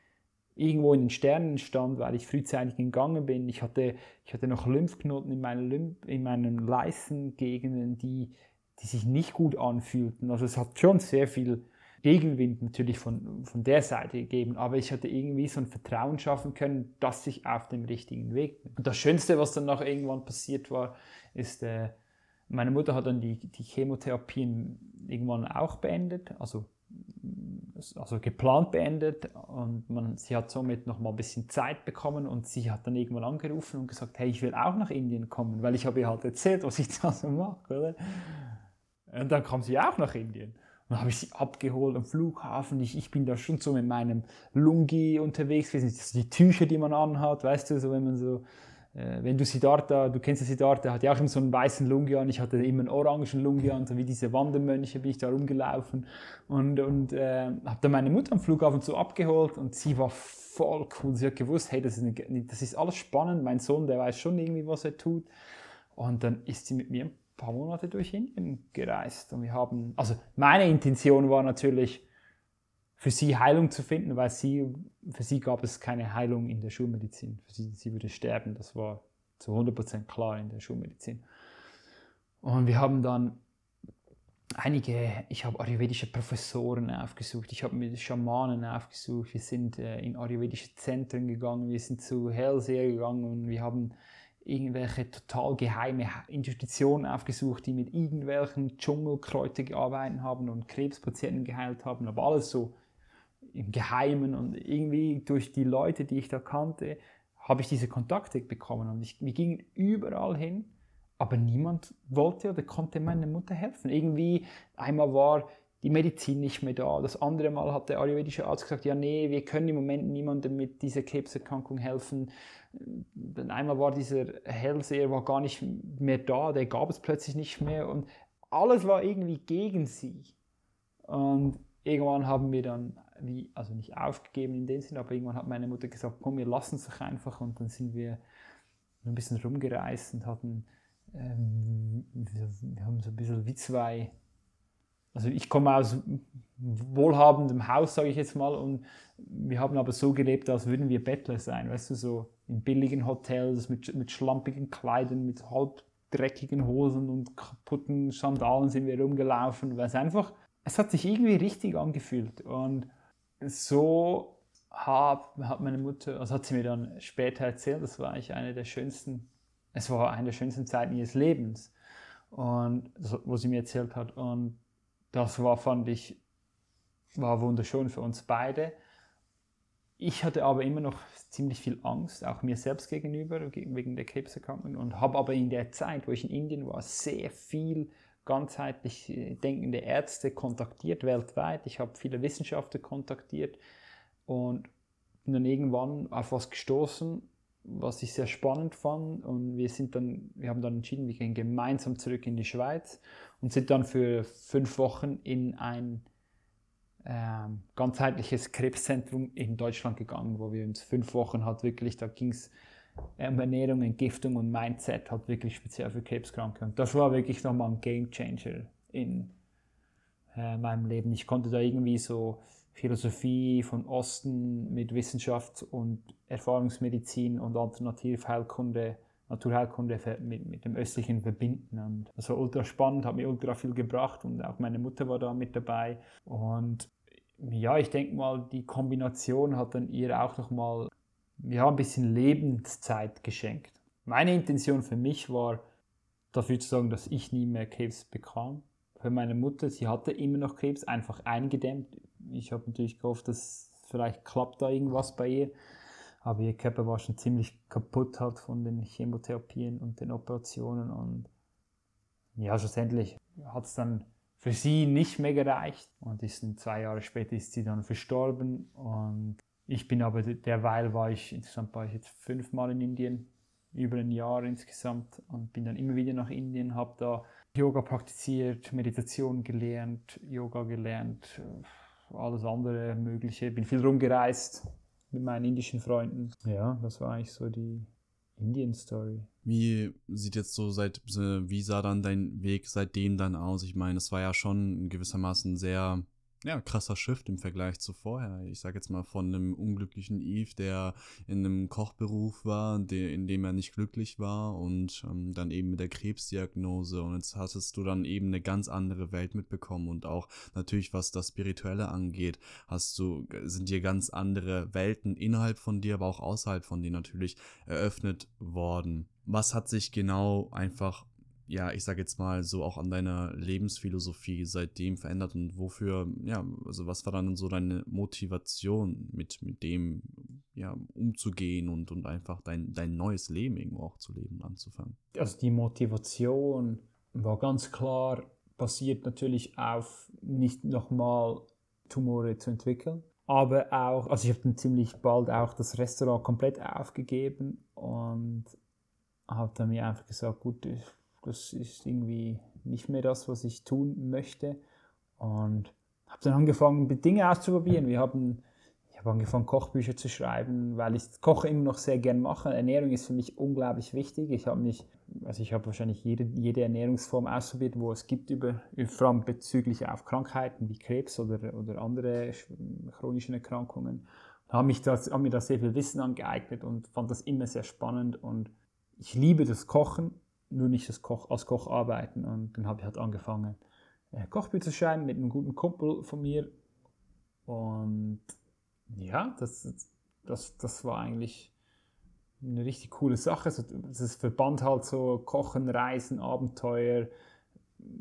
irgendwo in den Sternen stand, weil ich frühzeitig gegangen bin. Ich hatte, ich hatte noch Lymphknoten in meinen, Lymph, in meinen Leistengegenden, die, die sich nicht gut anfühlten. Also es hat schon sehr viel Gegenwind natürlich von, von der Seite gegeben, aber ich hatte irgendwie so ein Vertrauen schaffen können, dass ich auf dem richtigen Weg bin. Und das Schönste, was dann noch irgendwann passiert war, ist, äh, meine Mutter hat dann die, die Chemotherapien irgendwann auch beendet, also, also geplant beendet und man, sie hat somit noch mal ein bisschen Zeit bekommen und sie hat dann irgendwann angerufen und gesagt, hey, ich will auch nach Indien kommen, weil ich habe ihr halt erzählt, was ich da so mache, oder? Und dann kam sie auch nach Indien. dann habe ich sie abgeholt am Flughafen. Ich, ich bin da schon so mit meinem Lungi unterwegs gewesen. Die Tücher, die man anhat, weißt du, so wenn man so, wenn du Siddhartha, du kennst ja Siddhartha, hat ja auch immer so einen weißen Lungi an. Ich hatte immer einen orangen Lungi an, so wie diese Wandermönche bin ich da rumgelaufen und, und äh, habe dann meine Mutter am Flughafen so abgeholt und sie war voll cool. Sie hat gewusst, hey, das ist, eine, das ist alles spannend. Mein Sohn, der weiß schon irgendwie, was er tut. Und dann ist sie mit mir paar Monate durch Indien gereist und wir haben, also meine Intention war natürlich, für sie Heilung zu finden, weil sie, für sie gab es keine Heilung in der Schulmedizin. Für sie, sie würde sterben, das war zu 100% klar in der Schulmedizin. Und wir haben dann einige, ich habe ayurvedische Professoren aufgesucht, ich habe mir Schamanen aufgesucht, wir sind äh, in ayurvedische Zentren gegangen, wir sind zu Hellseher gegangen und wir haben irgendwelche total geheime Institutionen aufgesucht, die mit irgendwelchen Dschungelkräutern gearbeitet haben und Krebspatienten geheilt haben, aber alles so im Geheimen und irgendwie durch die Leute, die ich da kannte, habe ich diese Kontakte bekommen und ich, wir gingen überall hin, aber niemand wollte oder konnte meiner Mutter helfen. Irgendwie einmal war die Medizin nicht mehr da. Das andere Mal hat der ayurvedische Arzt gesagt, ja nee, wir können im Moment niemandem mit dieser Krebserkrankung helfen. Dann einmal war dieser Hellseher war gar nicht mehr da, der gab es plötzlich nicht mehr und alles war irgendwie gegen sie. Und irgendwann haben wir dann, wie, also nicht aufgegeben in dem Sinne, aber irgendwann hat meine Mutter gesagt, komm, wir lassen es doch einfach und dann sind wir ein bisschen rumgereist und hatten, ähm, wir, haben so ein bisschen wie zwei also ich komme aus wohlhabendem Haus, sage ich jetzt mal, und wir haben aber so gelebt, als würden wir Bettler sein, weißt du, so in billigen Hotels mit, mit schlampigen Kleidern, mit halb dreckigen Hosen und kaputten Sandalen sind wir rumgelaufen, weil es einfach, es hat sich irgendwie richtig angefühlt und so hat, hat meine Mutter, also hat sie mir dann später erzählt, das war eigentlich eine der schönsten, es war eine der schönsten Zeiten ihres Lebens. Und wo sie mir erzählt hat. Und das war, fand ich, war wunderschön für uns beide. Ich hatte aber immer noch ziemlich viel Angst, auch mir selbst gegenüber, wegen der Krebserkrankung. Und habe aber in der Zeit, wo ich in Indien war, sehr viel ganzheitlich äh, denkende Ärzte kontaktiert weltweit. Ich habe viele Wissenschaftler kontaktiert und bin dann irgendwann auf was gestoßen, was ich sehr spannend fand und wir sind dann, wir haben dann entschieden, wir gehen gemeinsam zurück in die Schweiz und sind dann für fünf Wochen in ein ähm, ganzheitliches Krebszentrum in Deutschland gegangen, wo wir uns fünf Wochen halt wirklich, da ging es Ernährung, Entgiftung und Mindset halt wirklich speziell für Krebskranke. Und das war wirklich nochmal ein Game Changer in äh, meinem Leben. Ich konnte da irgendwie so Philosophie von Osten mit Wissenschaft und Erfahrungsmedizin und Alternativheilkunde, Naturheilkunde mit, mit dem Östlichen verbinden. Und das war ultra spannend, hat mir ultra viel gebracht und auch meine Mutter war da mit dabei. Und ja, ich denke mal, die Kombination hat dann ihr auch nochmal ja, ein bisschen Lebenszeit geschenkt. Meine Intention für mich war, dafür zu sorgen, dass ich nie mehr Krebs bekam. Für meine Mutter, sie hatte immer noch Krebs, einfach eingedämmt ich habe natürlich gehofft, dass vielleicht klappt da irgendwas bei ihr. Aber ihr Körper war schon ziemlich kaputt halt von den Chemotherapien und den Operationen. Und ja, schlussendlich hat es dann für sie nicht mehr gereicht. Und ist zwei Jahre später ist sie dann verstorben. Und ich bin aber derweil war ich, insgesamt war ich jetzt fünfmal in Indien, über ein Jahr insgesamt und bin dann immer wieder nach Indien, habe da Yoga praktiziert, Meditation gelernt, Yoga gelernt, alles andere Mögliche. Bin viel rumgereist mit meinen indischen Freunden. Ja, das war eigentlich so die Indien-Story. Wie sieht jetzt so seit, wie sah dann dein Weg seitdem dann aus? Ich meine, es war ja schon gewissermaßen sehr ja, krasser Shift im Vergleich zu vorher. Ich sage jetzt mal von einem unglücklichen Eve, der in einem Kochberuf war, der, in dem er nicht glücklich war und ähm, dann eben mit der Krebsdiagnose und jetzt hattest du dann eben eine ganz andere Welt mitbekommen und auch natürlich was das Spirituelle angeht, hast du, sind dir ganz andere Welten innerhalb von dir, aber auch außerhalb von dir natürlich eröffnet worden. Was hat sich genau einfach ja, ich sage jetzt mal so auch an deiner Lebensphilosophie seitdem verändert und wofür, ja, also was war dann so deine Motivation mit, mit dem, ja, umzugehen und, und einfach dein, dein neues Leben irgendwo auch zu leben, anzufangen? Also die Motivation war ganz klar basiert natürlich auf nicht nochmal Tumore zu entwickeln. Aber auch, also ich habe dann ziemlich bald auch das Restaurant komplett aufgegeben und habe dann mir einfach gesagt, gut, das ist irgendwie nicht mehr das, was ich tun möchte. Und habe dann angefangen, Dinge auszuprobieren. Wir haben habe angefangen, Kochbücher zu schreiben, weil ich Kochen immer noch sehr gern mache. Ernährung ist für mich unglaublich wichtig. Ich habe mich, also ich habe wahrscheinlich jede, jede Ernährungsform ausprobiert, wo es gibt, über, vor allem bezüglich auf Krankheiten wie Krebs oder, oder andere chronischen Erkrankungen. Habe, mich das, habe mir da sehr viel Wissen angeeignet und fand das immer sehr spannend. Und ich liebe das Kochen, nur nicht das Koch, als Koch arbeiten. Und dann habe ich halt angefangen, äh, Kochbücher zu schreiben mit einem guten Kumpel von mir. Und ja, das, das, das war eigentlich eine richtig coole Sache. Das verband halt so Kochen, Reisen, Abenteuer,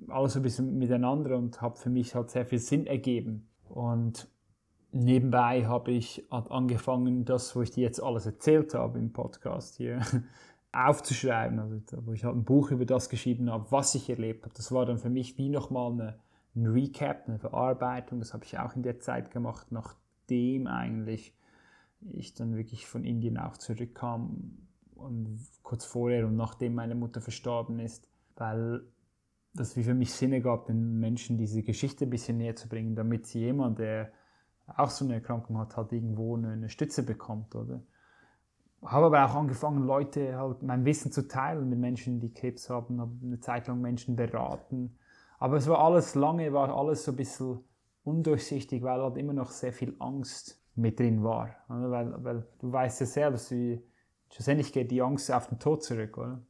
alles so ein bisschen miteinander und hat für mich halt sehr viel Sinn ergeben. Und nebenbei habe ich halt angefangen, das, wo ich dir jetzt alles erzählt habe im Podcast hier, aufzuschreiben. Also, wo ich halt ein Buch über das geschrieben habe, was ich erlebt habe. Das war dann für mich wie nochmal eine, ein Recap, eine Verarbeitung. Das habe ich auch in der Zeit gemacht, nach nachdem eigentlich ich dann wirklich von Indien auch zurückkam und kurz vorher und nachdem meine Mutter verstorben ist, weil das wie für mich Sinn gab, den Menschen diese Geschichte ein bisschen näher zu bringen, damit jemand, der auch so eine Erkrankung hat, halt irgendwo eine Stütze bekommt, oder? Habe aber auch angefangen, Leute halt mein Wissen zu teilen mit Menschen, die Krebs haben, habe eine Zeit lang Menschen beraten. Aber es war alles lange, war alles so ein bisschen undurchsichtig, weil halt immer noch sehr viel Angst mit drin war. Weil, weil du weißt ja selbst, wie schlussendlich geht die Angst auf den Tod zurück, oder?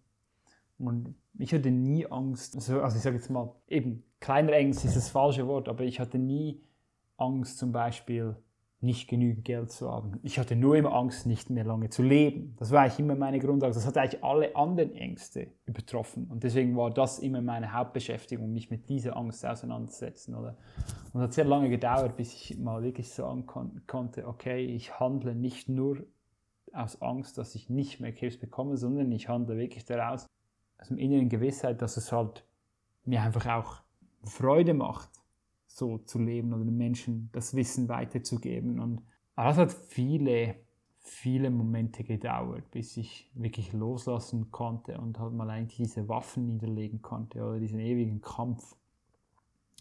Und ich hatte nie Angst, also, also ich sage jetzt mal, eben, kleiner Angst ist das falsche Wort, aber ich hatte nie Angst zum Beispiel, nicht genügend Geld zu haben. Ich hatte nur immer Angst, nicht mehr lange zu leben. Das war eigentlich immer meine Grundlage. Das hat eigentlich alle anderen Ängste übertroffen. Und deswegen war das immer meine Hauptbeschäftigung, mich mit dieser Angst auseinanderzusetzen. Oder? Und es hat sehr lange gedauert, bis ich mal wirklich sagen kon konnte, okay, ich handle nicht nur aus Angst, dass ich nicht mehr Krebs bekomme, sondern ich handle wirklich daraus, aus dem inneren Gewissheit, dass es halt mir einfach auch Freude macht, so zu leben oder den Menschen das Wissen weiterzugeben. Und das hat viele, viele Momente gedauert, bis ich wirklich loslassen konnte und halt mal eigentlich diese Waffen niederlegen konnte oder diesen ewigen Kampf.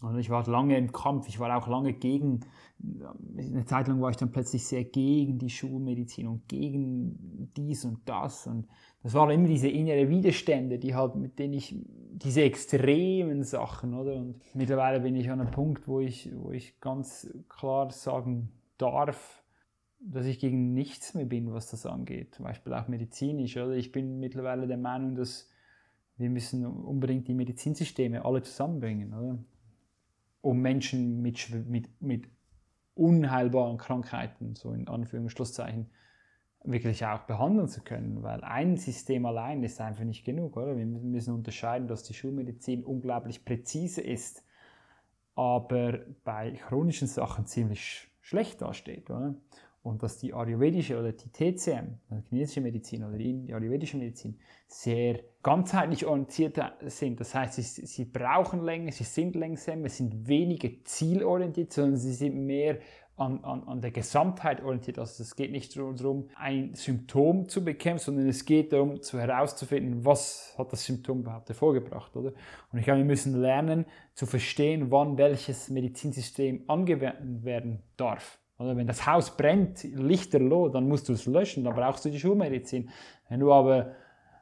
Und ich war lange im Kampf, ich war auch lange gegen, eine Zeit lang war ich dann plötzlich sehr gegen die Schulmedizin und gegen dies und das. Und das waren immer diese innere Widerstände, die halt, mit denen ich, diese extremen Sachen, oder? Und mittlerweile bin ich an einem Punkt, wo ich, wo ich ganz klar sagen darf, dass ich gegen nichts mehr bin, was das angeht. Zum Beispiel auch medizinisch, oder? Ich bin mittlerweile der Meinung, dass wir müssen unbedingt die Medizinsysteme alle zusammenbringen, oder? Um Menschen mit, mit, mit unheilbaren Krankheiten, so in Anführungszeichen, wirklich auch behandeln zu können, weil ein System allein ist einfach nicht genug, oder? Wir müssen unterscheiden, dass die Schulmedizin unglaublich präzise ist, aber bei chronischen Sachen ziemlich schlecht dasteht, oder? Und dass die ayurvedische oder die TCM, also chinesische Medizin oder die ayurvedische Medizin, sehr ganzheitlich orientiert sind. Das heißt, sie, sie brauchen länger, sie sind langsamer, sind weniger zielorientiert, sondern sie sind mehr an, an, an der Gesamtheit orientiert. Also es geht nicht darum, ein Symptom zu bekämpfen, sondern es geht darum, zu herauszufinden, was hat das Symptom überhaupt hervorgebracht. Oder? Und ich glaube, wir müssen lernen zu verstehen, wann welches Medizinsystem angewendet werden darf. Oder wenn das Haus brennt, lichterloh, dann musst du es löschen, dann brauchst du die Schulmedizin. Wenn du aber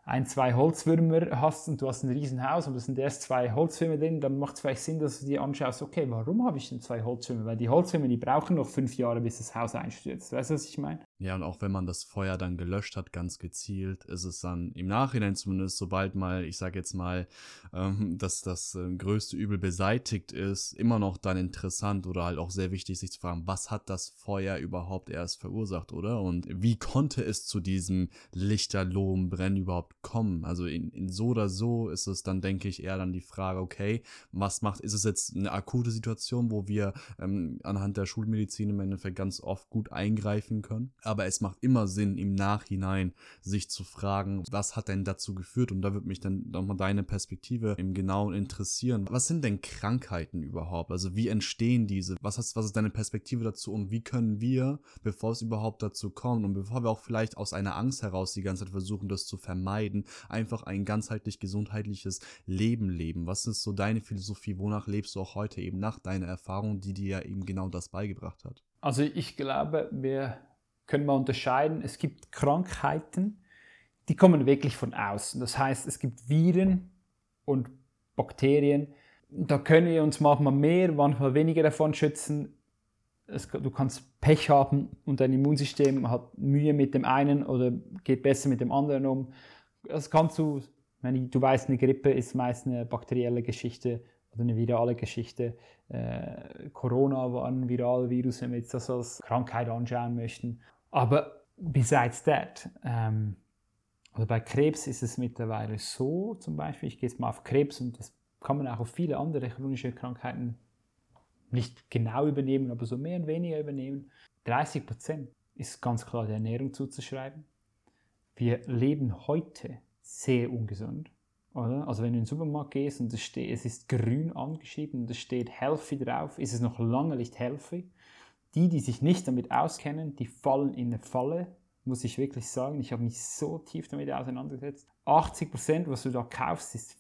ein, zwei Holzwürmer hast und du hast ein Riesenhaus und es sind erst zwei Holzwürmer drin, dann macht es vielleicht Sinn, dass du dir anschaust, okay, warum habe ich denn zwei Holzwürmer? Weil die Holzwürmer, die brauchen noch fünf Jahre, bis das Haus einstürzt. Weißt du, was ich meine? Ja, und auch wenn man das Feuer dann gelöscht hat, ganz gezielt, ist es dann im Nachhinein zumindest, sobald mal, ich sage jetzt mal, ähm, dass das äh, größte Übel beseitigt ist, immer noch dann interessant oder halt auch sehr wichtig, sich zu fragen, was hat das Feuer überhaupt erst verursacht, oder? Und wie konnte es zu diesem lichterlohen Brennen überhaupt kommen? Also in, in so oder so ist es dann, denke ich, eher dann die Frage, okay, was macht, ist es jetzt eine akute Situation, wo wir ähm, anhand der Schulmedizin im Endeffekt ganz oft gut eingreifen können? Aber es macht immer Sinn, im Nachhinein sich zu fragen, was hat denn dazu geführt? Und da würde mich dann nochmal deine Perspektive im Genauen interessieren. Was sind denn Krankheiten überhaupt? Also wie entstehen diese? Was, hast, was ist deine Perspektive dazu und wie können wir, bevor es überhaupt dazu kommt und bevor wir auch vielleicht aus einer Angst heraus die ganze Zeit versuchen, das zu vermeiden, einfach ein ganzheitlich gesundheitliches Leben leben? Was ist so deine Philosophie? Wonach lebst du auch heute eben nach deiner Erfahrung, die dir ja eben genau das beigebracht hat? Also ich glaube, wir können mal unterscheiden. Es gibt Krankheiten, die kommen wirklich von außen. Das heißt, es gibt Viren und Bakterien. Da können wir uns manchmal mehr, manchmal weniger davon schützen. Es, du kannst Pech haben und dein Immunsystem hat Mühe mit dem einen oder geht besser mit dem anderen um. Das kannst du, wenn du weißt, eine Grippe ist meist eine bakterielle Geschichte oder eine virale Geschichte. Äh, Corona war ein virales Virus, wenn wir jetzt das als Krankheit anschauen möchten. Aber besides that, ähm, also bei Krebs ist es mittlerweile so, zum Beispiel, ich gehe jetzt mal auf Krebs und das kann man auch auf viele andere chronische Krankheiten nicht genau übernehmen, aber so mehr und weniger übernehmen. 30 Prozent ist ganz klar der Ernährung zuzuschreiben. Wir leben heute sehr ungesund. Oder? Also wenn du in den Supermarkt gehst und es, steht, es ist grün angeschrieben und es steht healthy drauf, ist es noch lange nicht healthy. Die, die sich nicht damit auskennen, die fallen in eine Falle, muss ich wirklich sagen. Ich habe mich so tief damit auseinandergesetzt. 80 Prozent, was du da kaufst, ist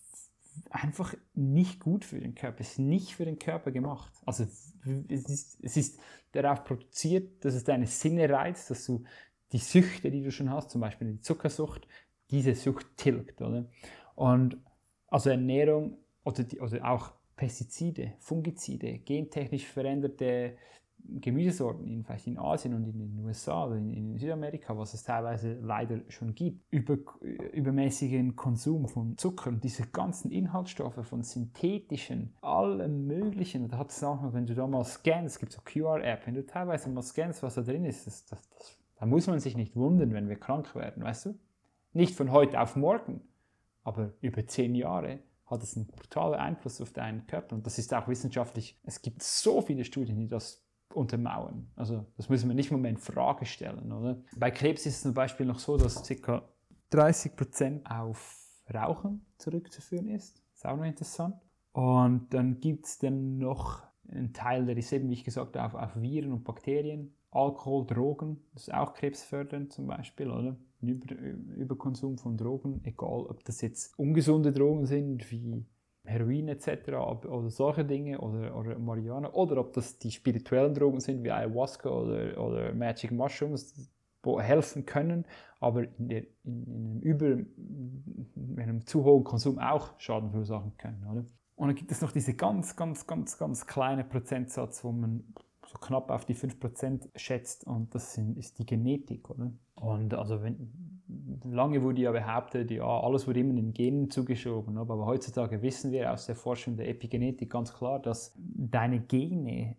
einfach nicht gut für den Körper. Ist nicht für den Körper gemacht. Also es ist, es ist darauf produziert, dass es deine Sinne reizt, dass du die Süchte, die du schon hast, zum Beispiel die Zuckersucht, diese Sucht tilgt. Oder? Und also Ernährung oder, die, oder auch Pestizide, Fungizide, gentechnisch veränderte Gemüsesorten in, vielleicht in Asien und in den USA oder in, in, Südamerika, was es teilweise leider schon gibt, über, übermäßigen Konsum von Zucker und diese ganzen Inhaltsstoffe von synthetischen, allem möglichen, da hat es auch noch, wenn du da mal scannst, es gibt so QR-App, wenn du teilweise mal scannst, was da drin ist, das, das, das, da muss man sich nicht wundern, wenn wir krank werden, weißt du? Nicht von heute auf morgen, aber über zehn Jahre hat es einen brutalen Einfluss auf deinen Körper und das ist auch wissenschaftlich, es gibt so viele Studien, die das untermauern. Also das müssen wir nicht mal mehr in Frage stellen. Oder? Bei Krebs ist es zum Beispiel noch so, dass ca. 30% auf Rauchen zurückzuführen ist. Ist auch noch interessant. Und dann gibt es dann noch einen Teil, der ist eben, wie ich gesagt habe, auf, auf Viren und Bakterien. Alkohol, Drogen, das ist auch krebsfördernd zum Beispiel, oder? Über, Überkonsum von Drogen, egal ob das jetzt ungesunde Drogen sind, wie Heroin etc. oder solche Dinge oder, oder Marihuana oder ob das die spirituellen Drogen sind wie Ayahuasca oder, oder Magic Mushrooms, die helfen können, aber in, der, in, in, einem, Über, in einem zu hohen Konsum auch Schaden verursachen können. Oder? Und dann gibt es noch diese ganz, ganz, ganz, ganz kleine Prozentsatz, wo man so knapp auf die 5% schätzt und das sind, ist die Genetik. Oder? Und also wenn, lange wurde ja behauptet, ja, alles wurde immer den Genen zugeschoben. Aber heutzutage wissen wir aus der Forschung der Epigenetik ganz klar, dass deine Gene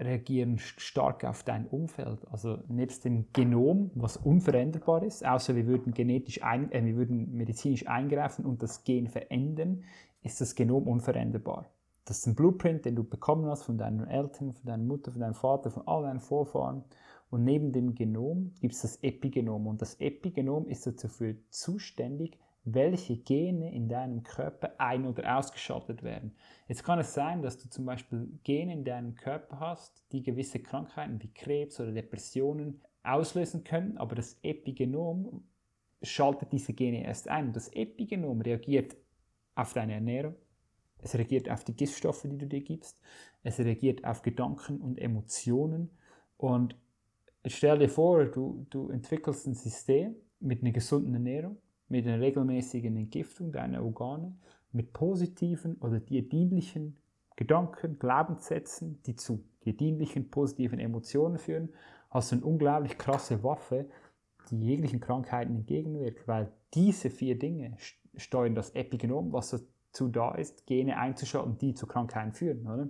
reagieren stark auf dein Umfeld. Also nebst dem Genom, was unveränderbar ist, außer wir würden genetisch ein, äh, wir würden medizinisch eingreifen und das Gen verändern, ist das Genom unveränderbar. Das ist ein Blueprint, den du bekommen hast von deinen Eltern, von deiner Mutter, von deinem Vater, von all deinen Vorfahren. Und neben dem Genom gibt es das Epigenom. Und das Epigenom ist dafür zuständig, welche Gene in deinem Körper ein- oder ausgeschaltet werden. Jetzt kann es sein, dass du zum Beispiel Gene in deinem Körper hast, die gewisse Krankheiten wie Krebs oder Depressionen auslösen können, aber das Epigenom schaltet diese Gene erst ein. Das Epigenom reagiert auf deine Ernährung, es reagiert auf die Giftstoffe, die du dir gibst, es reagiert auf Gedanken und Emotionen. Und stell dir vor, du, du entwickelst ein System mit einer gesunden Ernährung, mit einer regelmäßigen Entgiftung deiner Organe, mit positiven oder dir dienlichen Gedanken, Glaubenssätzen, die zu dir dienlichen, positiven Emotionen führen, hast du eine unglaublich krasse Waffe, die jeglichen Krankheiten entgegenwirkt, weil diese vier Dinge steuern das Epigenom, was dazu da ist, Gene einzuschalten, die zu Krankheiten führen. Oder?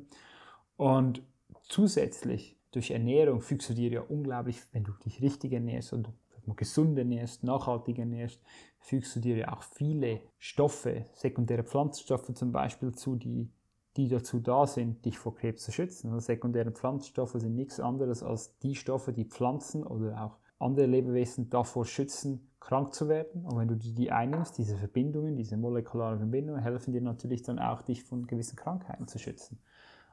Und zusätzlich durch Ernährung fügst du dir ja unglaublich, wenn du dich richtig ernährst und gesund ernährst, nachhaltig ernährst, fügst du dir ja auch viele Stoffe, sekundäre Pflanzenstoffe zum Beispiel zu, die, die dazu da sind, dich vor Krebs zu schützen. Also sekundäre Pflanzenstoffe sind nichts anderes als die Stoffe, die Pflanzen oder auch andere Lebewesen davor schützen, krank zu werden. Und wenn du die einnimmst, diese Verbindungen, diese molekularen Verbindungen, helfen dir natürlich dann auch, dich von gewissen Krankheiten zu schützen.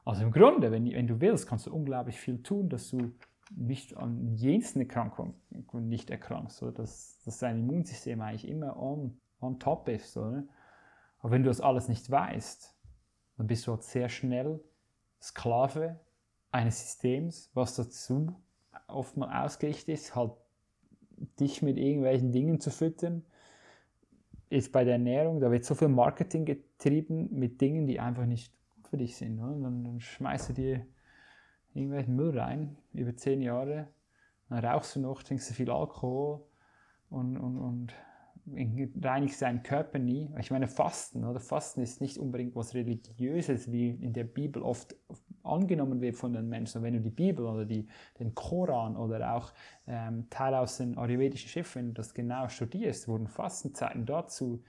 Also im Grunde, wenn, wenn du willst, kannst du unglaublich viel tun, dass du nicht an jensten Erkrankungen nicht erkrankst, so dass, dass dein Immunsystem eigentlich immer on, on top ist. Oder? Aber wenn du das alles nicht weißt, dann bist du halt sehr schnell Sklave eines Systems, was dazu oftmals ausgerichtet ist, halt dich mit irgendwelchen Dingen zu füttern. Ist bei der Ernährung, da wird so viel Marketing getrieben mit Dingen, die einfach nicht gut für dich sind. Oder? Dann, dann schmeißt du dir irgendwelchen Müll rein, über zehn Jahre, dann rauchst du noch, trinkst du viel Alkohol und, und, und reinigst deinen Körper nie. Ich meine, Fasten, oder? Fasten ist nicht unbedingt was Religiöses, wie in der Bibel oft angenommen wird von den Menschen. Wenn du die Bibel oder die, den Koran oder auch ähm, Teil aus den ayurvedischen Schiffen, wenn du das genau studierst, wurden Fastenzeiten dazu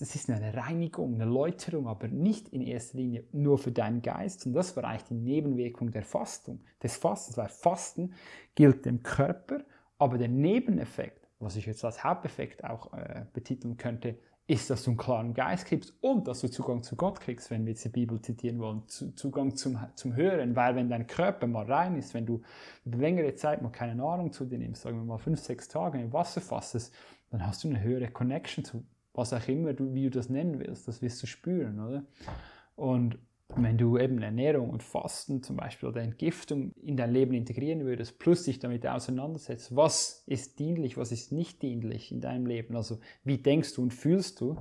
es ist eine Reinigung, eine Läuterung, aber nicht in erster Linie nur für deinen Geist. Und das war eigentlich die Nebenwirkung der Fastung, des Fastens, weil Fasten gilt dem Körper, aber der Nebeneffekt, was ich jetzt als Haupteffekt auch äh, betiteln könnte, ist, dass du einen klaren Geist kriegst und dass du Zugang zu Gott kriegst, wenn wir jetzt die Bibel zitieren wollen, Zugang zum, zum Hören, weil wenn dein Körper mal rein ist, wenn du längere Zeit mal keine Nahrung zu dir nimmst, sagen wir mal fünf, sechs Tage im Wasser fassest, dann hast du eine höhere Connection zu was auch immer du, wie du das nennen willst, das wirst du spüren, oder? Und wenn du eben Ernährung und Fasten zum Beispiel oder Entgiftung in dein Leben integrieren würdest, plus dich damit auseinandersetzt, was ist dienlich, was ist nicht dienlich in deinem Leben, also wie denkst du und fühlst du,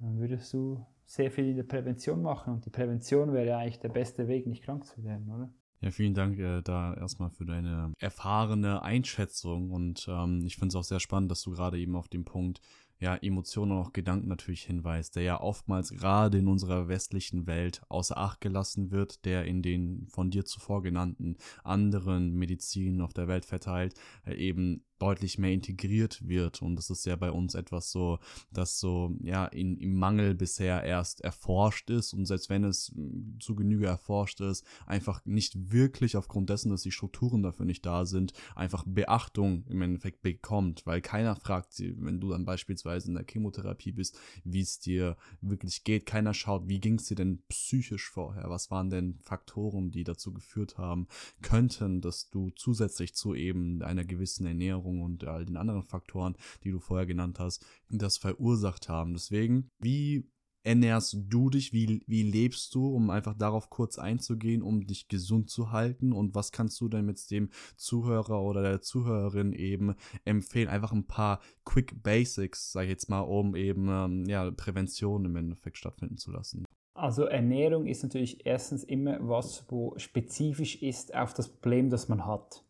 dann würdest du sehr viel in der Prävention machen und die Prävention wäre eigentlich der beste Weg, nicht krank zu werden, oder? Ja, vielen Dank äh, da erstmal für deine erfahrene Einschätzung und ähm, ich finde es auch sehr spannend, dass du gerade eben auf den Punkt ja, Emotionen und auch Gedanken natürlich hinweist, der ja oftmals gerade in unserer westlichen Welt außer Acht gelassen wird, der in den von dir zuvor genannten anderen Medizinen auf der Welt verteilt, äh, eben deutlich mehr integriert wird. Und das ist ja bei uns etwas so, das so, ja, in, im Mangel bisher erst erforscht ist und selbst wenn es hm, zu Genüge erforscht ist, einfach nicht wirklich aufgrund dessen, dass die Strukturen dafür nicht da sind, einfach Beachtung im Endeffekt bekommt, weil keiner fragt wenn du dann beispielsweise in der Chemotherapie bist, wie es dir wirklich geht. Keiner schaut, wie ging es dir denn psychisch vorher? Was waren denn Faktoren, die dazu geführt haben könnten, dass du zusätzlich zu eben einer gewissen Ernährung Ernährung und all den anderen Faktoren, die du vorher genannt hast, das verursacht haben. Deswegen, wie ernährst du dich? Wie, wie lebst du, um einfach darauf kurz einzugehen, um dich gesund zu halten? Und was kannst du denn mit dem Zuhörer oder der Zuhörerin eben empfehlen? Einfach ein paar Quick Basics, sag ich jetzt mal, um eben ähm, ja, Prävention im Endeffekt stattfinden zu lassen. Also Ernährung ist natürlich erstens immer was, wo spezifisch ist auf das Problem, das man hat.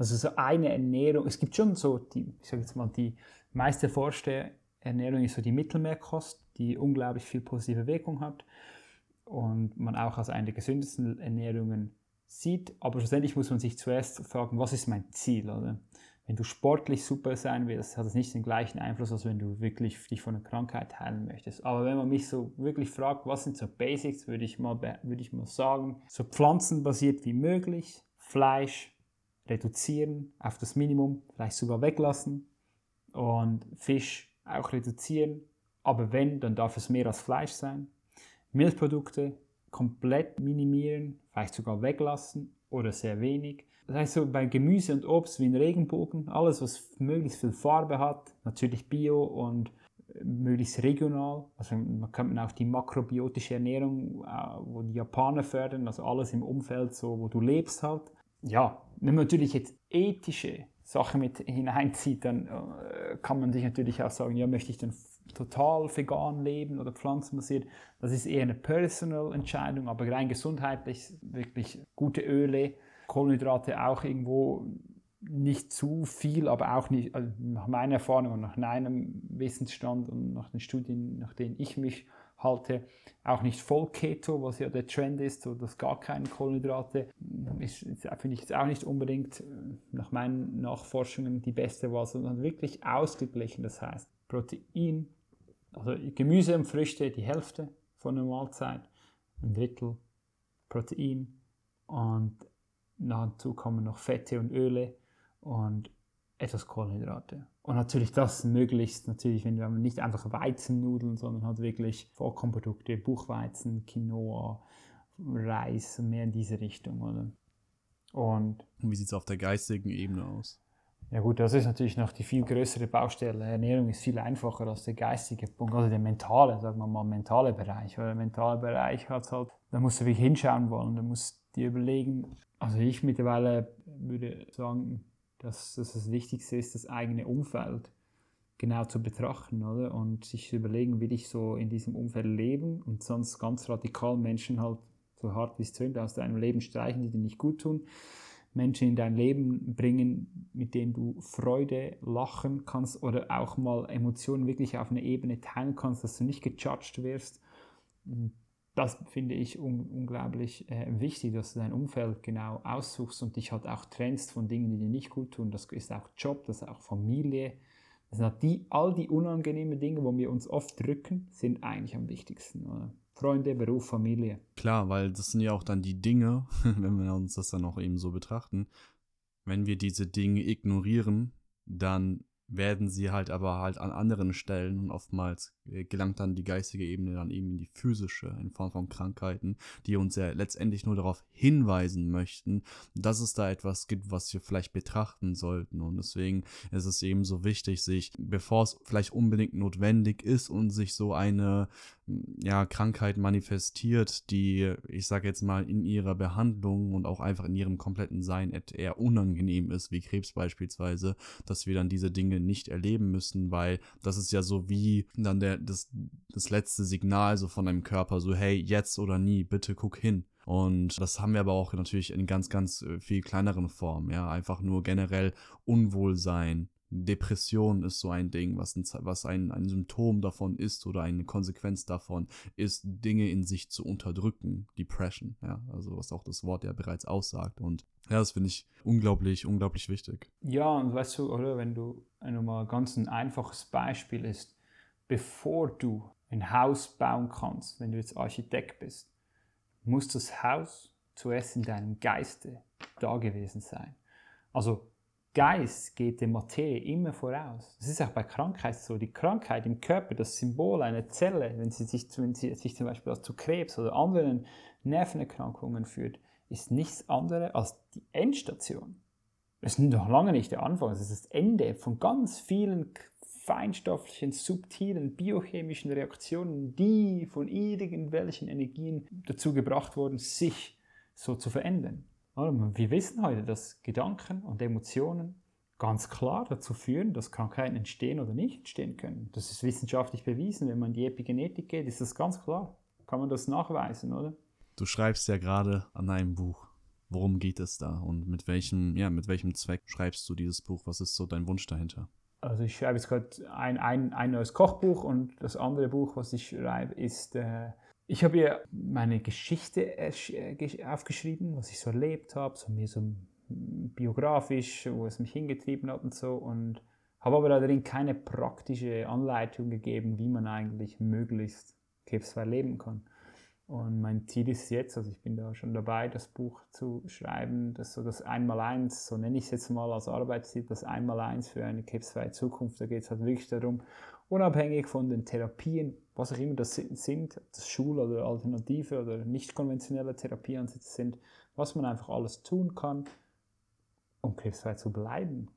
Also so eine Ernährung, es gibt schon so, die, ich sage jetzt mal, die meist erforschte Ernährung ist so die Mittelmeerkost, die unglaublich viel positive Wirkung hat und man auch als eine der gesündesten Ernährungen sieht. Aber schlussendlich muss man sich zuerst fragen, was ist mein Ziel? Oder? Wenn du sportlich super sein willst, hat das nicht den gleichen Einfluss, als wenn du wirklich dich von einer Krankheit heilen möchtest. Aber wenn man mich so wirklich fragt, was sind so Basics, würde ich mal, würde ich mal sagen, so pflanzenbasiert wie möglich, Fleisch, reduzieren auf das Minimum, vielleicht sogar weglassen und Fisch auch reduzieren, aber wenn, dann darf es mehr als Fleisch sein. Milchprodukte komplett minimieren, vielleicht sogar weglassen oder sehr wenig. Das heißt so bei Gemüse und Obst wie ein Regenbogen, alles was möglichst viel Farbe hat, natürlich bio und möglichst regional. Also man kann auch die makrobiotische Ernährung, äh, wo die Japaner fördern, also alles im Umfeld, so wo du lebst halt. Ja, wenn man natürlich jetzt ethische Sachen mit hineinzieht, dann äh, kann man sich natürlich auch sagen, ja, möchte ich dann total vegan leben oder pflanzenbasiert. Das ist eher eine personal Entscheidung, aber rein gesundheitlich wirklich gute Öle, Kohlenhydrate auch irgendwo nicht zu viel, aber auch nicht, also nach meiner Erfahrung und nach meinem Wissensstand und nach den Studien, nach denen ich mich halte. Auch nicht voll Keto, was ja der Trend ist, so dass gar keine Kohlenhydrate, finde ich jetzt auch nicht unbedingt äh, nach meinen Nachforschungen die beste Wahl, sondern wirklich ausgeglichen. Das heißt, Protein, also Gemüse und Früchte die Hälfte von der Mahlzeit, ein Drittel Protein und dazu kommen noch Fette und Öle und etwas Kohlenhydrate. Und natürlich das möglichst, natürlich, wenn wir nicht einfach Weizennudeln, sondern halt wirklich Vollkornprodukte, Buchweizen, Quinoa, Reis, mehr in diese Richtung, oder? Und, und wie sieht es auf der geistigen Ebene aus? Ja gut, das ist natürlich noch die viel größere Baustelle. Ernährung ist viel einfacher als der geistige Punkt, also der mentale, sagen wir mal, mentale Bereich. Weil der mentale Bereich hat halt, da musst du wirklich hinschauen wollen, da musst du dir überlegen. Also ich mittlerweile würde sagen, dass, dass das Wichtigste ist, das eigene Umfeld genau zu betrachten, oder? Und sich zu überlegen, will ich so in diesem Umfeld leben und sonst ganz radikal Menschen halt so hart wie es tönt aus deinem Leben streichen, die dir nicht gut tun. Menschen in dein Leben bringen, mit denen du Freude, lachen kannst oder auch mal Emotionen wirklich auf einer Ebene teilen kannst, dass du nicht gejudged wirst das finde ich un unglaublich äh, wichtig, dass du dein Umfeld genau aussuchst und dich halt auch trennst von Dingen, die dir nicht gut tun. Das ist auch Job, das ist auch Familie. Das sind die, all die unangenehmen Dinge, wo wir uns oft drücken, sind eigentlich am wichtigsten. Oder? Freunde, Beruf, Familie. Klar, weil das sind ja auch dann die Dinge, wenn wir uns das dann auch eben so betrachten, wenn wir diese Dinge ignorieren, dann werden sie halt aber halt an anderen Stellen und oftmals äh, gelangt dann die geistige Ebene dann eben in die physische in Form von Krankheiten, die uns ja letztendlich nur darauf hinweisen möchten, dass es da etwas gibt, was wir vielleicht betrachten sollten. Und deswegen ist es eben so wichtig, sich, bevor es vielleicht unbedingt notwendig ist und sich so eine ja, Krankheit manifestiert, die, ich sage jetzt mal, in ihrer Behandlung und auch einfach in ihrem kompletten Sein eher unangenehm ist, wie Krebs beispielsweise, dass wir dann diese Dinge nicht erleben müssen, weil das ist ja so wie dann der, das, das letzte Signal so von einem Körper, so hey, jetzt oder nie, bitte guck hin. Und das haben wir aber auch natürlich in ganz, ganz äh, viel kleineren Formen, ja, einfach nur generell Unwohlsein, Depression ist so ein Ding, was ein, was ein, ein Symptom davon ist oder eine Konsequenz davon ist, Dinge in sich zu unterdrücken. Depression, ja, also was auch das Wort ja bereits aussagt. Und ja, das finde ich unglaublich, unglaublich wichtig. Ja, und weißt du, oder wenn du mal ganz ein einfaches Beispiel ist, bevor du ein Haus bauen kannst, wenn du jetzt Architekt bist, muss das Haus zuerst in deinem Geiste da gewesen sein. Also Geist geht der Materie immer voraus. Das ist auch bei Krankheit so. Die Krankheit im Körper, das Symbol einer Zelle, wenn sie sich, wenn sie sich zum Beispiel zu Krebs oder anderen Nervenerkrankungen führt, ist nichts anderes als die Endstation. Das ist noch lange nicht der Anfang, das ist das Ende von ganz vielen feinstofflichen, subtilen, biochemischen Reaktionen, die von irgendwelchen Energien dazu gebracht wurden, sich so zu verändern. Wir wissen heute, dass Gedanken und Emotionen ganz klar dazu führen, dass Krankheiten entstehen oder nicht entstehen können. Das ist wissenschaftlich bewiesen. Wenn man in die Epigenetik geht, ist das ganz klar. Kann man das nachweisen, oder? Du schreibst ja gerade an einem Buch. Worum geht es da und mit welchem, ja, mit welchem Zweck schreibst du dieses Buch? Was ist so dein Wunsch dahinter? Also ich schreibe jetzt gerade ein, ein, ein neues Kochbuch und das andere Buch, was ich schreibe, ist äh, ich habe hier meine Geschichte äh, aufgeschrieben, was ich so erlebt habe, so mehr so biografisch, wo es mich hingetrieben hat und so. Und habe aber darin keine praktische Anleitung gegeben, wie man eigentlich möglichst krebsfrei leben kann. Und mein Ziel ist jetzt, also ich bin da schon dabei, das Buch zu schreiben, das so das Einmaleins, so nenne ich es jetzt mal als Arbeitsziel, das Einmaleins für eine krebsfreie Zukunft. Da geht es halt wirklich darum, unabhängig von den Therapien, was auch immer das sind, ob das Schul- oder alternative oder nicht konventionelle Therapieansätze sind, was man einfach alles tun kann, um krebsfrei zu bleiben.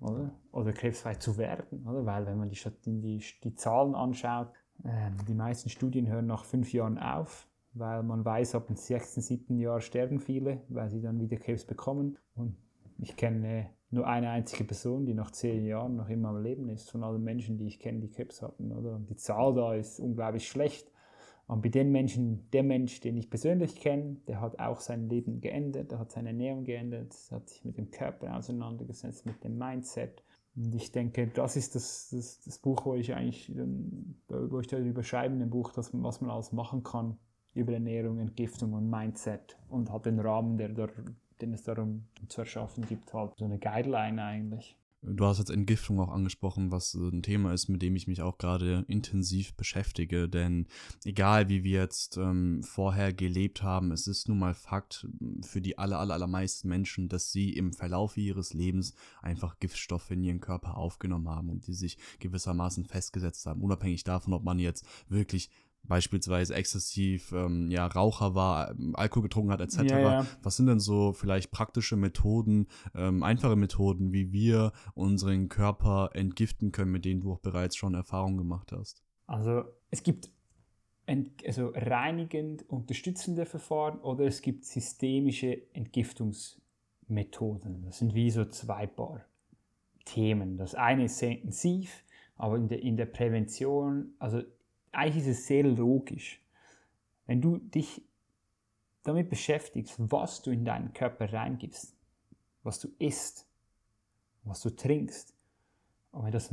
Oder, oder krebsfrei zu werden. Oder? Weil wenn man die, die, die Zahlen anschaut, äh, die meisten Studien hören nach fünf Jahren auf, weil man weiß, ab dem sechsten, siebten Jahr sterben viele, weil sie dann wieder Krebs bekommen. Und ich kenne nur eine einzige Person, die nach zehn Jahren noch immer am Leben ist, von allen Menschen, die ich kenne, die Krebs hatten. Oder? Und die Zahl da ist unglaublich schlecht. Und bei den Menschen, der Mensch, den ich persönlich kenne, der hat auch sein Leben geändert, der hat seine Ernährung geändert, hat sich mit dem Körper auseinandergesetzt, mit dem Mindset. Und ich denke, das ist das, das, das Buch, wo ich eigentlich, wo ich darüber schreibe, ein Buch, das, was man alles machen kann über Ernährung, Entgiftung und Mindset und hat den Rahmen, der, der, den es darum zu erschaffen gibt, halt so eine Guideline eigentlich. Du hast jetzt Entgiftung auch angesprochen, was ein Thema ist, mit dem ich mich auch gerade intensiv beschäftige. Denn egal wie wir jetzt ähm, vorher gelebt haben, es ist nun mal Fakt für die aller, aller, allermeisten Menschen, dass sie im Verlauf ihres Lebens einfach Giftstoffe in ihren Körper aufgenommen haben und die sich gewissermaßen festgesetzt haben. Unabhängig davon, ob man jetzt wirklich beispielsweise exzessiv ähm, ja, Raucher war, ähm, Alkohol getrunken hat, etc. Ja, ja. Was sind denn so vielleicht praktische Methoden, ähm, einfache Methoden, wie wir unseren Körper entgiften können, mit denen du auch bereits schon Erfahrungen gemacht hast? Also es gibt also reinigend unterstützende Verfahren oder es gibt systemische Entgiftungsmethoden. Das sind wie so zwei Paar Themen. Das eine ist sehr intensiv, aber in der, in der Prävention, also eigentlich ist es sehr logisch. Wenn du dich damit beschäftigst, was du in deinen Körper reingibst, was du isst, was du trinkst, und wenn das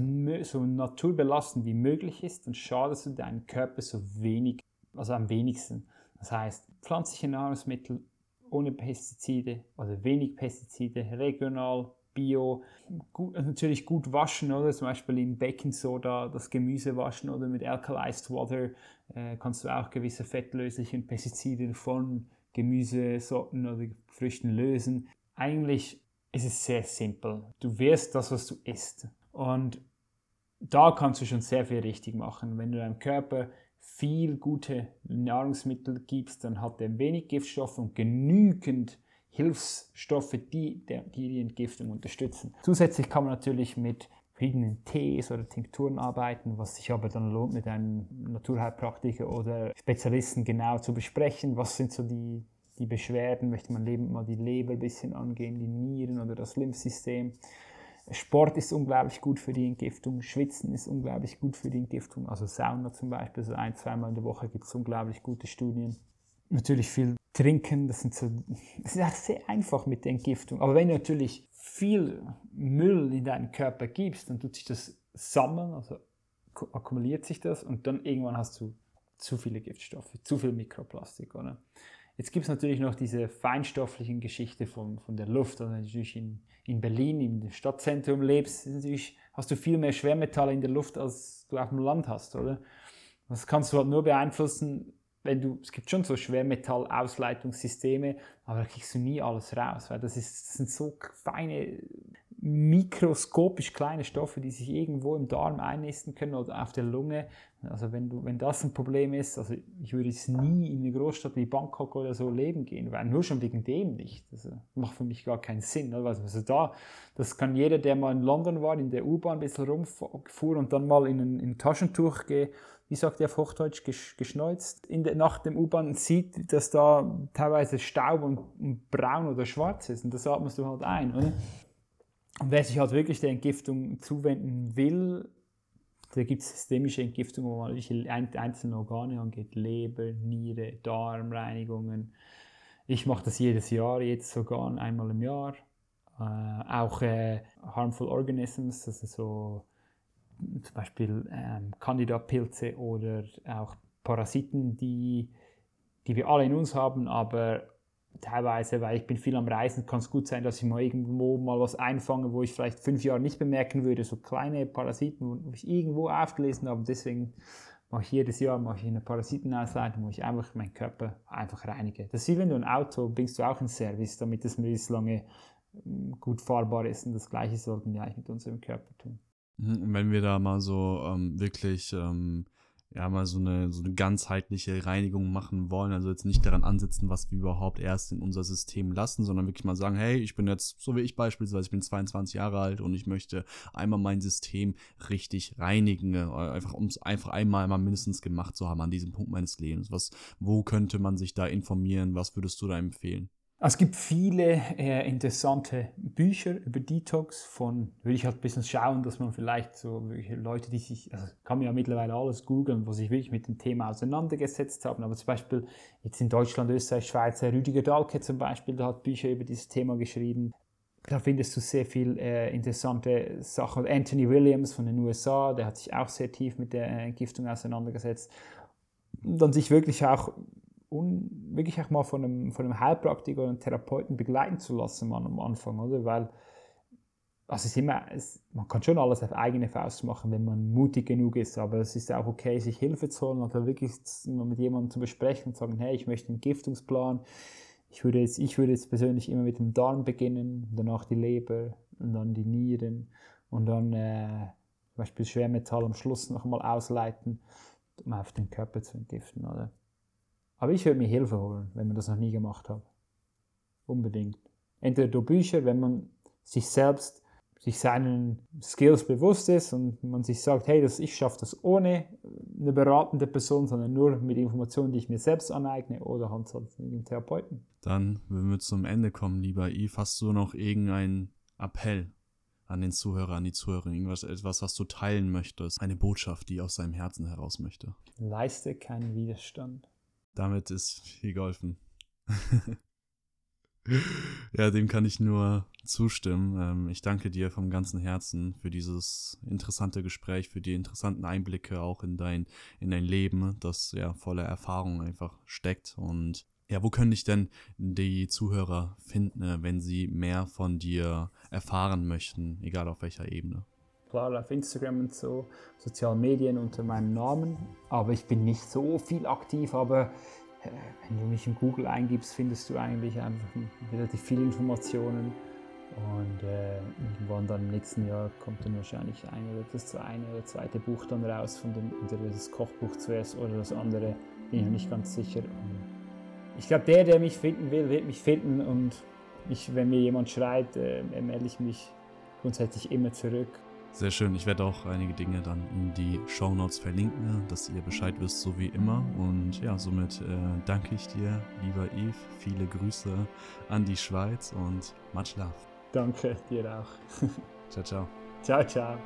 so naturbelastend wie möglich ist, dann schadest du deinen Körper so wenig, also am wenigsten. Das heißt, pflanzliche Nahrungsmittel ohne Pestizide oder wenig Pestizide, regional, Bio, gut, natürlich gut waschen, oder? Zum Beispiel in Baking Soda das Gemüse waschen oder mit Alkalized Water äh, kannst du auch gewisse fettlöslichen Pestizide von Gemüsesorten oder Früchten lösen. Eigentlich ist es sehr simpel. Du wirst das, was du isst. Und da kannst du schon sehr viel richtig machen. Wenn du deinem Körper viel gute Nahrungsmittel gibst, dann hat er wenig Giftstoffe und genügend Hilfsstoffe, die, die die Entgiftung unterstützen. Zusätzlich kann man natürlich mit verschiedenen Tees oder Tinkturen arbeiten, was sich aber dann lohnt, mit einem Naturheilpraktiker oder Spezialisten genau zu besprechen. Was sind so die, die Beschwerden? Möchte man mal die Leber ein bisschen angehen, die Nieren oder das Lymphsystem? Sport ist unglaublich gut für die Entgiftung, Schwitzen ist unglaublich gut für die Entgiftung, also Sauna zum Beispiel, so ein, zweimal in der Woche gibt es unglaublich gute Studien. Natürlich viel trinken, das, sind so, das ist auch sehr einfach mit der Entgiftung. Aber wenn du natürlich viel Müll in deinen Körper gibst, dann tut sich das sammeln, also akkumuliert sich das und dann irgendwann hast du zu viele Giftstoffe, zu viel Mikroplastik. Oder? Jetzt gibt es natürlich noch diese feinstofflichen Geschichte von, von der Luft. Also natürlich in, in Berlin, im Stadtzentrum lebst, natürlich hast du viel mehr Schwermetalle in der Luft, als du auf dem Land hast, oder? Das kannst du halt nur beeinflussen, wenn du, es gibt schon so Schwermetallausleitungssysteme, aber da kriegst du nie alles raus, weil das, ist, das sind so feine, mikroskopisch kleine Stoffe, die sich irgendwo im Darm einnisten können oder auf der Lunge. Also wenn, du, wenn das ein Problem ist, also ich würde jetzt nie in eine Großstadt wie Bangkok oder so leben gehen, weil nur schon wegen dem nicht. Das also macht für mich gar keinen Sinn. Also da, das kann jeder, der mal in London war, in der U-Bahn ein bisschen rumfuhr und dann mal in ein, in ein Taschentuch geht, wie sagt ihr auf Hochdeutsch, geschneuzt in der, nach dem U-Bahn sieht, dass da teilweise Staub und, und, braun oder schwarz ist. Und das atmest du halt ein, oder? Und wer sich halt wirklich der Entgiftung zuwenden will, da gibt es systemische Entgiftung, wo man welche einzelne Organe angeht, Leber, Niere, Darmreinigungen. Ich mache das jedes Jahr, jetzt sogar einmal im Jahr. Äh, auch äh, Harmful Organisms, das ist so zum Beispiel ähm, Candida-Pilze oder auch Parasiten, die, die wir alle in uns haben, aber teilweise, weil ich bin viel am Reisen, kann es gut sein, dass ich mal irgendwo mal was einfange, wo ich vielleicht fünf Jahre nicht bemerken würde, so kleine Parasiten, wo ich irgendwo aufgelesen habe. Deswegen mache ich jedes Jahr mache ich eine Parasitenausleitung, wo ich einfach meinen Körper einfach reinige. Das ist wie wenn du ein Auto bringst du auch in Service, damit es möglichst lange ähm, gut fahrbar ist. Und das Gleiche sollten wir eigentlich mit unserem Körper tun. Mhm, wenn wir da mal so ähm, wirklich ähm, ja mal so eine so eine ganzheitliche Reinigung machen wollen, also jetzt nicht daran ansetzen, was wir überhaupt erst in unser System lassen, sondern wirklich mal sagen, hey, ich bin jetzt so wie ich beispielsweise, ich bin 22 Jahre alt und ich möchte einmal mein System richtig reinigen, äh, einfach um es einfach einmal mal mindestens gemacht zu haben an diesem Punkt meines Lebens. Was wo könnte man sich da informieren? Was würdest du da empfehlen? Es gibt viele äh, interessante Bücher über Detox von, würde ich halt ein bisschen schauen, dass man vielleicht so Leute, die sich, also kann man ja mittlerweile alles googeln, wo sich wirklich mit dem Thema auseinandergesetzt haben, aber zum Beispiel jetzt in Deutschland, Österreich, Schweiz, Rüdiger Dahlke zum Beispiel, der hat Bücher über dieses Thema geschrieben. da findest du sehr viel äh, interessante Sachen. Anthony Williams von den USA, der hat sich auch sehr tief mit der Entgiftung auseinandergesetzt. Und dann sich wirklich auch, un, wirklich auch mal von einem, von einem Heilpraktiker oder einem Therapeuten begleiten zu lassen am Anfang, oder? Weil also es ist immer, es, man kann schon alles auf eigene Faust machen, wenn man mutig genug ist, aber es ist auch okay, sich Hilfe zu holen oder wirklich mit jemandem zu besprechen und zu sagen, hey, ich möchte einen Giftungsplan. Ich würde jetzt, ich würde jetzt persönlich immer mit dem Darm beginnen, danach die Leber und dann die Nieren und dann äh, zum Beispiel Schwermetall am Schluss nochmal ausleiten, um auf den Körper zu entgiften. Oder? Aber ich würde mir Hilfe holen, wenn man das noch nie gemacht hat. Unbedingt. Entweder durch Bücher, wenn man sich selbst sich seinen Skills bewusst ist und man sich sagt, hey, das, ich schaffe das ohne eine beratende Person, sondern nur mit Informationen, die ich mir selbst aneigne oder halt mit einem Therapeuten. Dann, wenn wir zum Ende kommen, lieber Yves, hast du noch irgendeinen Appell an den Zuhörer, an die Zuhörerin, irgendwas, etwas, was du teilen möchtest, eine Botschaft, die aus seinem Herzen heraus möchte? Leiste keinen Widerstand. Damit ist viel geholfen. Ja, dem kann ich nur zustimmen. Ähm, ich danke dir vom ganzen Herzen für dieses interessante Gespräch, für die interessanten Einblicke auch in dein, in dein Leben, das ja voller Erfahrung einfach steckt. Und ja, wo können dich denn die Zuhörer finden, wenn sie mehr von dir erfahren möchten, egal auf welcher Ebene? Klar, auf Instagram und so, sozialen Medien unter meinem Namen. Aber ich bin nicht so viel aktiv, aber äh, wenn du mich in Google eingibst, findest du eigentlich einfach relativ viele Informationen. Und äh, irgendwann dann im nächsten Jahr kommt dann wahrscheinlich ein oder das eine oder zweite Buch dann raus, von dem, entweder das Kochbuch zuerst oder das andere, bin ich noch nicht ganz sicher. Und ich glaube, der, der mich finden will, wird mich finden und ich, wenn mir jemand schreit, äh, melde ich mich grundsätzlich immer zurück. Sehr schön. Ich werde auch einige Dinge dann in die Show Notes verlinken, dass ihr Bescheid wisst, so wie immer. Und ja, somit äh, danke ich dir, lieber Yves. Viele Grüße an die Schweiz und much love. Danke, dir auch. ciao, ciao. Ciao, ciao.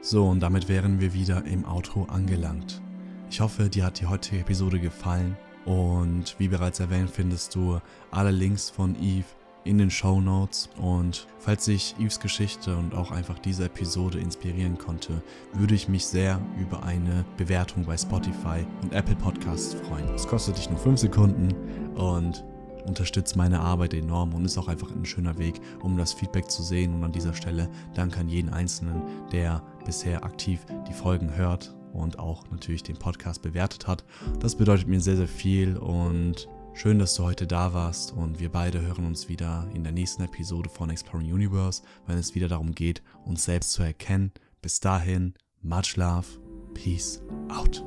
So, und damit wären wir wieder im Outro angelangt. Ich hoffe, dir hat die heutige Episode gefallen. Und wie bereits erwähnt, findest du alle Links von Yves in den Show Notes. Und falls sich Yves Geschichte und auch einfach diese Episode inspirieren konnte, würde ich mich sehr über eine Bewertung bei Spotify und Apple Podcasts freuen. Es kostet dich nur 5 Sekunden und unterstützt meine Arbeit enorm und ist auch einfach ein schöner Weg, um das Feedback zu sehen. Und an dieser Stelle danke an jeden Einzelnen, der bisher aktiv die Folgen hört und auch natürlich den Podcast bewertet hat. Das bedeutet mir sehr, sehr viel und Schön, dass du heute da warst und wir beide hören uns wieder in der nächsten Episode von Exploring Universe, wenn es wieder darum geht, uns selbst zu erkennen. Bis dahin, much love, peace out.